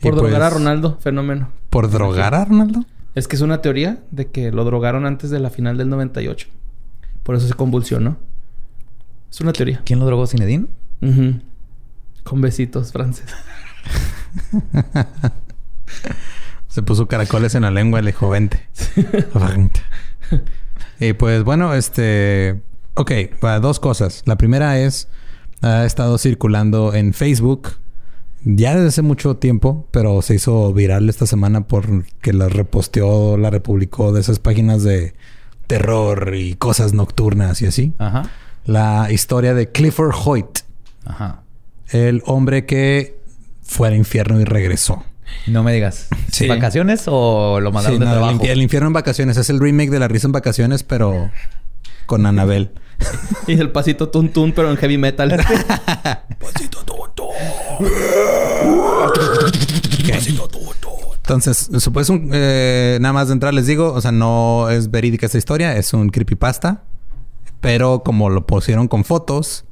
Por drogar a pues, Ronaldo, fenómeno. ¿Por drogar a Ronaldo? Es que es una teoría de que lo drogaron antes de la final del 98. Por eso se convulsionó. Es una teoría. ¿Quién lo drogó? ¿Zinedine? Ujú. Con besitos, francés. Se puso caracoles en la lengua y le dijo, vente. Y pues bueno, este... Ok, va, dos cosas. La primera es... Ha estado circulando en Facebook ya desde hace mucho tiempo, pero se hizo viral esta semana porque la reposteó, la republicó de esas páginas de terror y cosas nocturnas y así. Ajá. La historia de Clifford Hoyt, Ajá. el hombre que fue al infierno y regresó. No me digas. Sí. ¿Vacaciones o lo mandaron Sí, de no, trabajo? el infierno en vacaciones es el remake de La risa en vacaciones, pero con Anabel. Y el pasito tun tun, pero en heavy metal. Entonces, supuesto, un- eh, nada más de entrar les digo, o sea, no es verídica esta historia, es un creepypasta, pero como lo pusieron con fotos,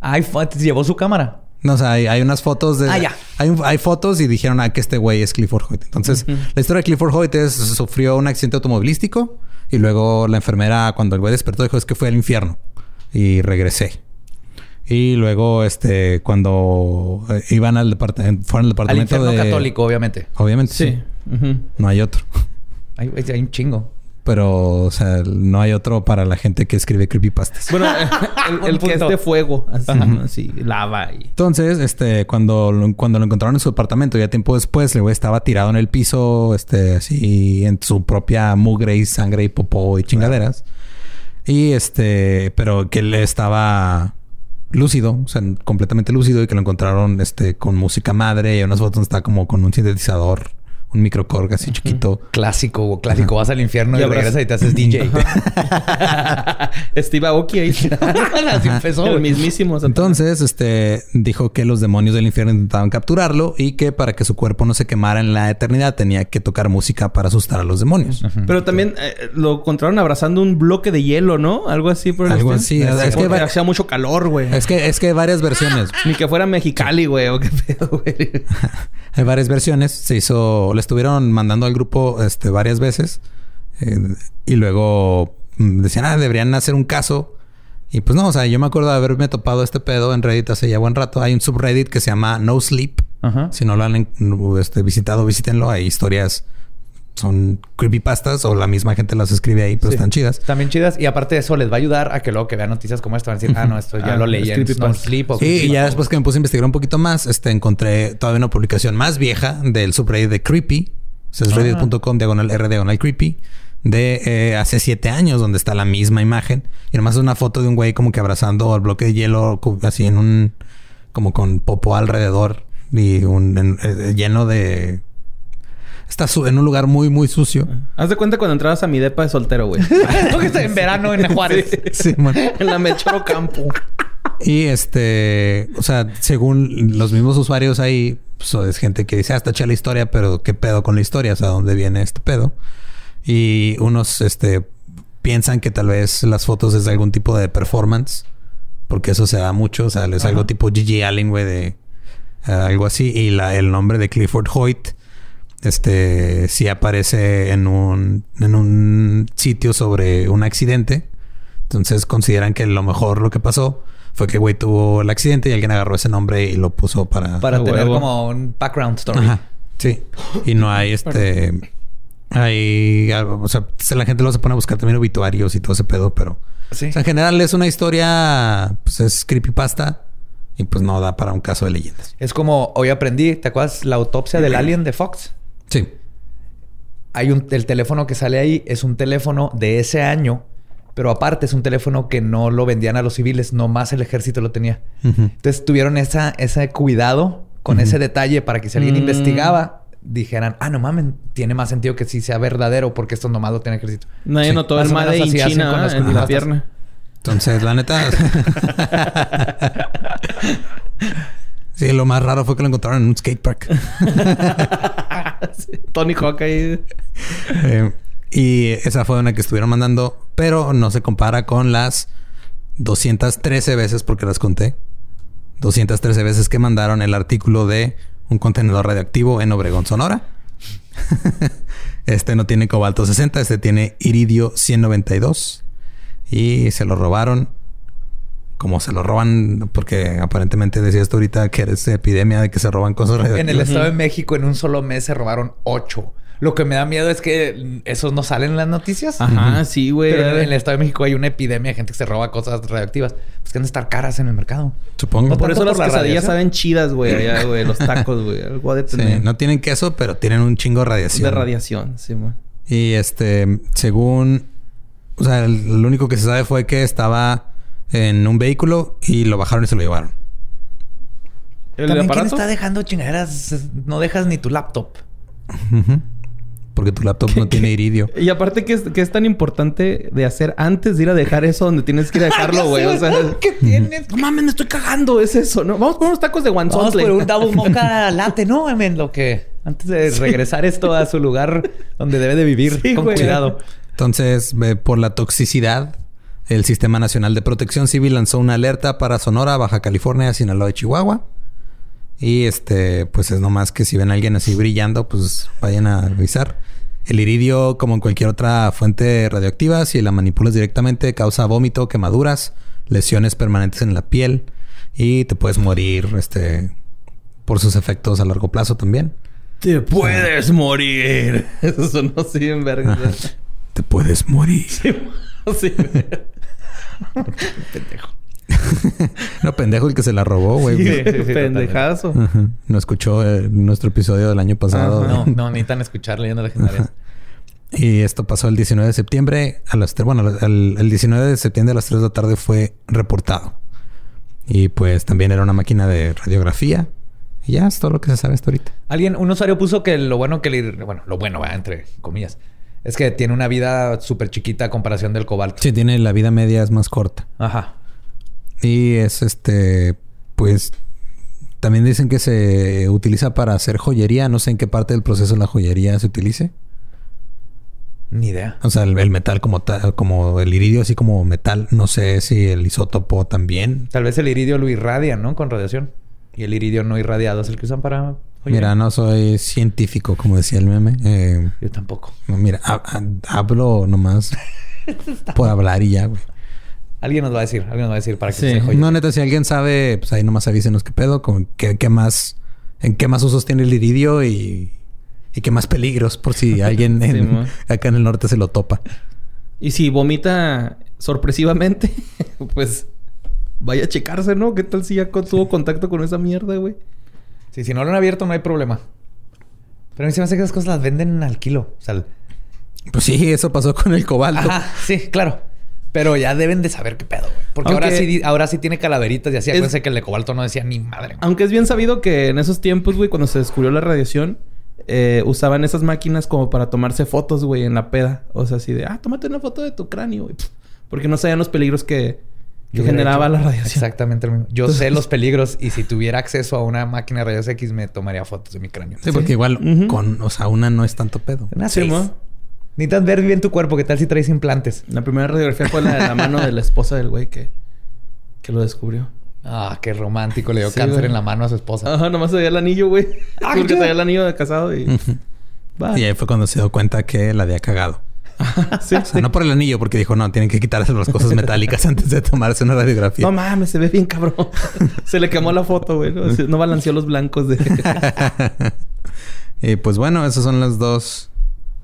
Ay, llevó su cámara. no, o sea, hay, hay unas fotos de... Ah, ya. Hay fotos y dijeron ah, que este güey es Clifford Hoyt. Entonces, la historia de Clifford Hoyt es, sufrió un accidente automovilístico y luego la enfermera, cuando el güey despertó, dijo, es que fue al infierno. Y regresé. Y luego, este, cuando eh, iban al departamento, fueron al Al departamento infierno de... católico, obviamente. Obviamente, sí. No hay otro. Hay, hay un chingo. Pero, o sea, no hay otro para la gente que escribe creepypastas. Bueno, el, el que es punto. de fuego. Así, así, lava y... Entonces, este, cuando lo, cuando lo encontraron en su apartamento, ya tiempo después, el güey estaba tirado en el piso, este, así, en su propia mugre y sangre y popó y chingaderas. Y este, pero que él estaba lúcido, o sea, completamente lúcido y que lo encontraron, este, con música madre y unas fotos donde está como con un sintetizador, un microcorg así chiquito. Clásico, güey, clásico. Vas al infierno y, Y regresas y te haces DJ. Steve Aoki ahí. Así empezó, El mismísimo. Entonces, este dijo que los demonios del infierno intentaban capturarlo y que para que su cuerpo no se quemara en la eternidad tenía que tocar música para asustar a los demonios. Pero también eh, lo encontraron abrazando un bloque de hielo, ¿no? Algo así por el Algo así. Es que Porque va- hacía mucho calor, güey. Es que es que hay varias versiones. Ni que fuera Mexicali, güey. O qué pedo, güey. Hay varias versiones. Se hizo, le estuvieron mandando al grupo este varias veces eh, y luego mm, decían, ah, deberían hacer un caso. Y pues no, o sea, yo me acuerdo de haberme topado este pedo en Reddit hace ya buen rato. Hay un subreddit que se llama No Sleep. Ajá. Si no lo han este, visitado, visítenlo. Hay historias, son creepypastas o la misma gente las escribe ahí, pero Sí. están chidas. También chidas. Y aparte de eso, les va a ayudar a que luego que vean noticias como esta van a decir, ah, no, esto ya Ah, lo leí es en. Snow Sleep. o Sí, y ya después que me puse a investigar un poquito más, este, encontré todavía una publicación más vieja del subreddit de Creepy. O sea, es reddit.com diagonal R diagonal Creepy. De eh, hace siete años, donde está la misma imagen. Y nomás es una foto de un güey como que abrazando al bloque de hielo, así en un... Como con popo alrededor. Y un... en- eh, lleno de... Está su- en un lugar muy, muy sucio. Haz de cuenta cuando entrabas a mi depa de soltero, güey. En verano en Juárez. Sí, man. en la Melchoro Campo. Y este, o sea, según los mismos usuarios ahí, pues, es gente que dice, ah, está la historia, pero ¿qué pedo con la historia? O sea, ¿dónde viene este pedo? Y unos, este, piensan que tal vez las fotos es de algún tipo de performance, porque eso se da mucho, o sea, es algo tipo Gigi Allen, güey, de eh, algo así. Y la, el nombre de Clifford Hoyt, este, sí aparece en un, en un sitio sobre un accidente. Entonces consideran que lo mejor lo que pasó fue que güey tuvo el accidente y alguien agarró ese nombre y lo puso para... Para tener huevo. como un background story. Ajá. Sí. Y no hay este... Hay, algo- o sea, la gente lo se pone a buscar también obituarios y todo ese pedo, pero Sí. o sea, en general es una historia, pues es creepypasta y pues no da para un caso de leyendas. Es como hoy aprendí, ¿te acuerdas la autopsia del alien de Fox? Sí. Hay un el teléfono que sale ahí es un teléfono de ese año, pero aparte es un teléfono que no lo vendían a los civiles, nomás el ejército lo tenía. Entonces tuvieron esa, ese cuidado con ese detalle para que si alguien Mm. investigaba, dijeran, ah, no mames, tiene más sentido que sí sea verdadero porque esto nomás lo tiene el ejército. Nadie Sí, notó el así hacen China con las ¿eh? en la pierna. Entonces, la neta. sí, lo más raro fue que lo encontraron en un skatepark. Tony Hawk ahí. Eh, y esa fue una que estuvieron mandando, pero no se compara con las 213 veces, porque las conté. 213 veces que mandaron el artículo de un contenedor radioactivo en Obregón, Sonora. este no tiene cobalto 60, este tiene iridio 192. Y se lo robaron. Como se lo roban, porque aparentemente decías tú ahorita que eres epidemia de que se roban cosas En radioactivas. el Estado de México en un solo mes se robaron ocho. Lo que me da miedo es que esos no salen en las noticias. Ajá, sí, güey. Pero en el Estado de México hay una epidemia de gente que se roba cosas radioactivas. Pues que han de estar caras en el mercado. Supongo. No, Por eso tanto las por la quesadillas saben chidas, güey. Allá, güey. Los tacos, güey. Algo de Sí, tener. no tienen queso, pero tienen un chingo de radiación. de radiación, sí, güey. Y este, según, o sea, el- lo único que se sabe fue que estaba en un vehículo y lo bajaron y se lo llevaron. ¿El También quién está dejando chingaderas. No dejas ni tu laptop. Porque tu laptop no tiene iridio. Y aparte que es, que es tan importante de hacer antes de ir a dejar eso donde tienes que ir a dejarlo, güey. O sea, ¿Qué tienes? no mames, me estoy cagando, es eso, ¿no? Vamos por unos tacos de Vamos guanzotle. por un double mocha latte, ¿no? En lo que... Antes de regresar esto a su lugar donde debe de vivir. Sí, con güey. cuidado. Entonces, por la toxicidad, el Sistema Nacional de Protección Civil lanzó una alerta para Sonora, Baja California, Sinaloa y Chihuahua. Y este, pues es nomás que si ven a alguien así brillando, pues vayan a revisar. El iridio, como en cualquier otra fuente radioactiva, si la manipulas directamente, causa vómito, quemaduras, lesiones permanentes en la piel y te puedes morir, este, por sus efectos a largo plazo también. Te puedes morir. Eso sonó así en verga. Te puedes morir. sí, sí. No, pendejo el que se la robó, güey. Sí, sí, sí, Pendejazo. Ajá. No escuchó eh, nuestro episodio del año pasado. Ajá. No, no necesitan escuchar leyendas legendarias. Y esto pasó el 19 de septiembre a las 3. Bueno, el, el 19 de septiembre a las 3 de la tarde fue reportado. Y pues también era una máquina de radiografía. Y ya es todo lo que se sabe hasta ahorita. Alguien, un usuario puso que lo bueno que le... Bueno, lo bueno, ¿verdad? entre comillas. Es que tiene una vida súper chiquita a comparación del cobalto. Sí, tiene la vida media es más corta. Ajá. Y es este, pues también dicen que se utiliza para hacer joyería. No sé en qué parte del proceso de la joyería se utilice. Ni idea. O sea, el, el metal como tal, como el iridio así como metal. No sé si el isótopo también. Tal vez el iridio lo irradia, ¿no? Con radiación. Y el iridio no irradiado es el que usan para... Mira, no soy científico, como decía el meme. Eh, Yo tampoco. mira, ha- ha- hablo nomás por hablar y ya, güey. Alguien nos va a decir. Alguien nos va a decir para que Sí. se joya. No, neta, si alguien sabe, pues ahí nomás avísenos qué pedo, con qué, qué más, en qué más usos tiene el iridio y, y qué más peligros por si alguien en- Sí, acá en el norte se lo topa. Y si vomita sorpresivamente, pues vaya a checarse, ¿no? ¿Qué tal si ya tuvo contacto con esa mierda, güey? Sí, si no lo han abierto no hay problema. Pero a mí se me hace que esas cosas las venden al kilo. O sea, Pues sí, eso pasó con el cobalto. Ajá, sí, claro. Pero ya deben de saber qué pedo, güey. Porque ahora sí, ahora sí tiene calaveritas y así. Acuérdense que el de cobalto no decía ni madre. güey. Aunque es bien sabido que en esos tiempos, güey, cuando se descubrió la radiación, eh, usaban esas máquinas como para tomarse fotos, güey, en la peda. O sea, así de, ah, tómate una foto de tu cráneo, güey. Porque no sabían los peligros que Yo generaba hecho la radiación. Exactamente lo mismo. Yo sé los peligros y si tuviera acceso a una máquina de rayos X me tomaría fotos de mi cráneo. Sí, porque igual con, o sea, una no es tanto pedo. Una Sí. Necesitas ver bien tu cuerpo. ¿Qué tal si traes implantes? La primera radiografía fue la de la mano de la esposa del güey que, que lo descubrió. Ah, qué romántico. Le dio Sí, cáncer güey. en la mano a su esposa. Ajá, nomás se veía el anillo, güey. Ah, Porque traía el anillo de casado y... Y ahí fue cuando se dio cuenta que la había cagado. Sí, O sea, no por el anillo, porque dijo, no, tienen que quitarse las cosas metálicas antes de tomarse una radiografía. No mames, se ve bien cabrón. se le quemó la foto, güey. No, balanceó los blancos de... y pues bueno, esas son las dos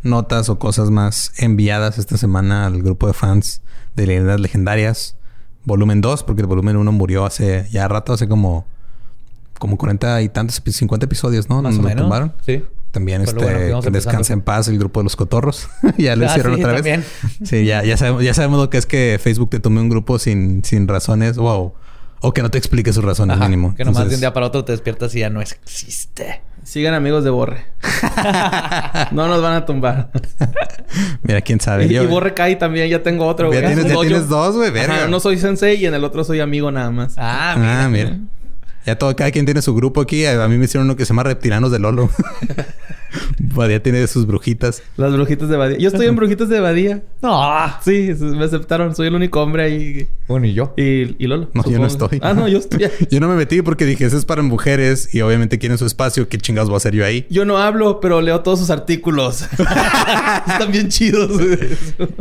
notas o cosas más enviadas esta semana al grupo de fans de Leyendas Legendarias. Volumen 2, porque el volumen 1 murió hace ya rato, hace como, como 40 y tantos, 50 episodios, ¿no? Más o Lo menos. tumbaron. Sí. También este, bueno que íbamos que empezando. descanse en paz el grupo de los cotorros. ya lo Ah, hicieron sí, otra también. vez. Sí, ya, ya, sabemos, ya sabemos lo que es que Facebook te tome un grupo sin, sin razones o, o que no te explique sus razones Ajá, mínimo. Que nomás de un día para otro te despiertas y ya no existe. Sigan amigos de Borre. no nos van a tumbar. Mira, quién sabe. Y, Yo- y Borre cae también. Ya tengo otro, Ya güey. tienes- ya tienes dos, güey, verga. Ajá, uno soy sensei y en el otro soy amigo nada más. Ah, Ah, mira. Ya todo, cada quien tiene su grupo aquí. A mí me hicieron uno que se llama Reptilianos de Lolo. Badía tiene sus brujitas. Las brujitas de Badía. Yo estoy en brujitas de Badía. No. Sí, me aceptaron. Soy el único hombre ahí. Bueno, y yo. Y, y Lolo. No, yo no estoy. Ah, no, yo estoy. Yo no me metí porque dije, eso es para mujeres y obviamente quieren su espacio. ¿Qué chingados voy a hacer yo ahí? Yo no hablo, pero leo todos sus artículos. Están bien chidos.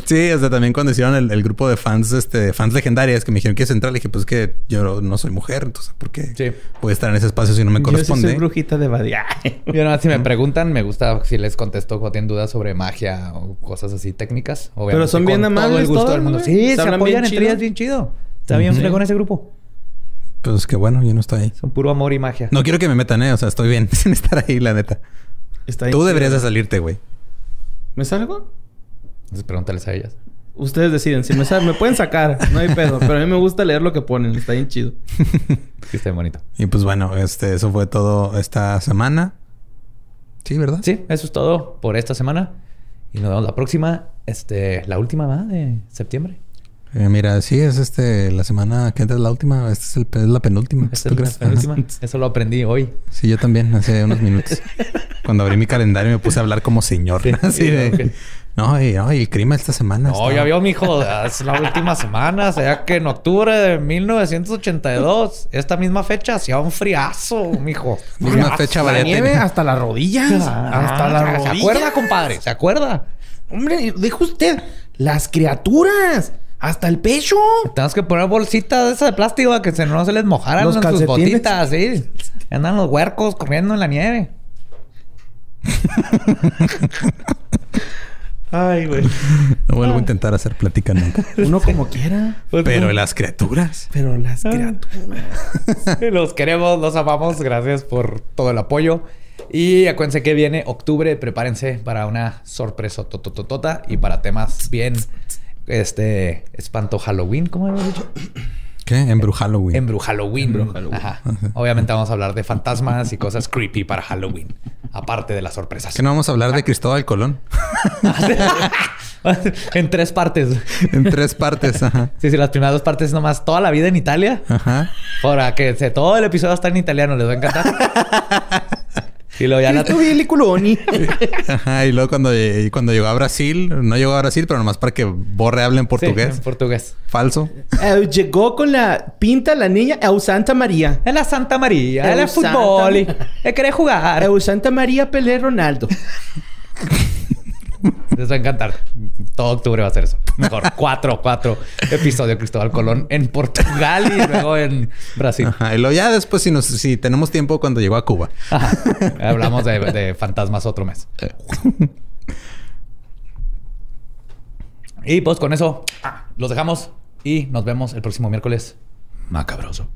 Sí, o sea, también cuando hicieron el, el grupo de fans, este, fans legendarias que me dijeron que es central, dije, pues que yo no soy mujer, entonces, ¿por qué Sí. voy a estar en ese espacio si no me Yo sí corresponde? soy brujita de Badía. Yo no, si me preguntan, me gusta si les contesto o tienen dudas sobre magia o cosas así técnicas. Obviamente, Pero son bien con todo el amables gusto todas, del mundo. Sí, Se apoyan bien entre chido. ellas bien chido. Está bien fregón ese grupo. Pues que bueno, yo no estoy ahí. Son puro amor y magia. No quiero que me metan, ¿eh? O sea, estoy bien sin estar ahí, la neta. Está bien Tú chido. deberías de salirte, güey. ¿Me salgo? Entonces pregúntales a ellas. Ustedes deciden. Si me, sal- me pueden sacar, no hay pedo. Pero a mí me gusta leer lo que ponen. Está bien chido. Sí, está bien bonito. Y pues bueno, este, eso fue todo esta semana. Sí, ¿verdad? Sí, eso es todo por esta semana. Y nos vemos la próxima. Este, la última ¿va? de septiembre. Eh, mira, sí, es este la semana que entra es la última. Esta es, el- es la penúltima. Esta ¿Tú es la penúltima. Ajá. Eso lo aprendí hoy. Sí, yo también, hace unos minutos. Cuando abrí mi calendario me puse a hablar como señor. Sí, Así sí, de... No, y, no, y el clima esta semana. No, está- ya vio, mijo. Es la última semana. O sea que en octubre de 1982, esta misma fecha, hacía un friazo, mijo. Misma Friazo. fecha, La nieve hasta las rodillas. Ah, hasta las ¿Se rodillas. acuerda, compadre? ¿Se acuerda? Hombre, dijo usted. Las criaturas. Hasta el pecho. Tenemos que poner bolsitas de esas de plástico que se, no se les mojaran Los en sus botitas, sí. Andan los huercos corriendo en la nieve. Ay, güey. No vuelvo a intentar hacer plática nunca. Uno como quiera. Pero las criaturas. Pero las criaturas. Los queremos, los amamos. Gracias por todo el apoyo. Y acuérdense que viene octubre. Prepárense para una sorpresa totototota y para temas bien, este, espanto Halloween, ¿cómo hemos dicho? ¿Qué? Embru Halloween. Embru Halloween. Ajá. Obviamente vamos a hablar de fantasmas y cosas creepy para Halloween. Aparte de las sorpresas. Que no vamos a hablar de Cristóbal Colón. en tres partes. en tres partes. Ajá. Sí, sí, las primeras dos partes es nomás toda la vida en Italia. Ajá. Para que todo el episodio está en italiano, les va a encantar. y luego ya Culoni. Ajá. Y luego cuando, y cuando llegó a Brasil, no llegó a Brasil, pero nomás para que Borre hable en Sí, portugués. en portugués. Falso. Eh, llegó con la pinta la niña Eu Santa María. Es la Santa María, El es el fútbol. Santa- Es querer jugar. Eu Santa María Pelé Ronaldo. Les va a encantar. Todo octubre va a ser eso. Mejor. cuatro, cuatro episodios de Cristóbal Colón en Portugal y luego en Brasil. Ajá. Y luego ya después, si, nos, si tenemos tiempo, cuando llegó a Cuba. Ajá. Hablamos de, de fantasmas otro mes. Y pues con eso los dejamos y nos vemos el próximo miércoles. Macabroso.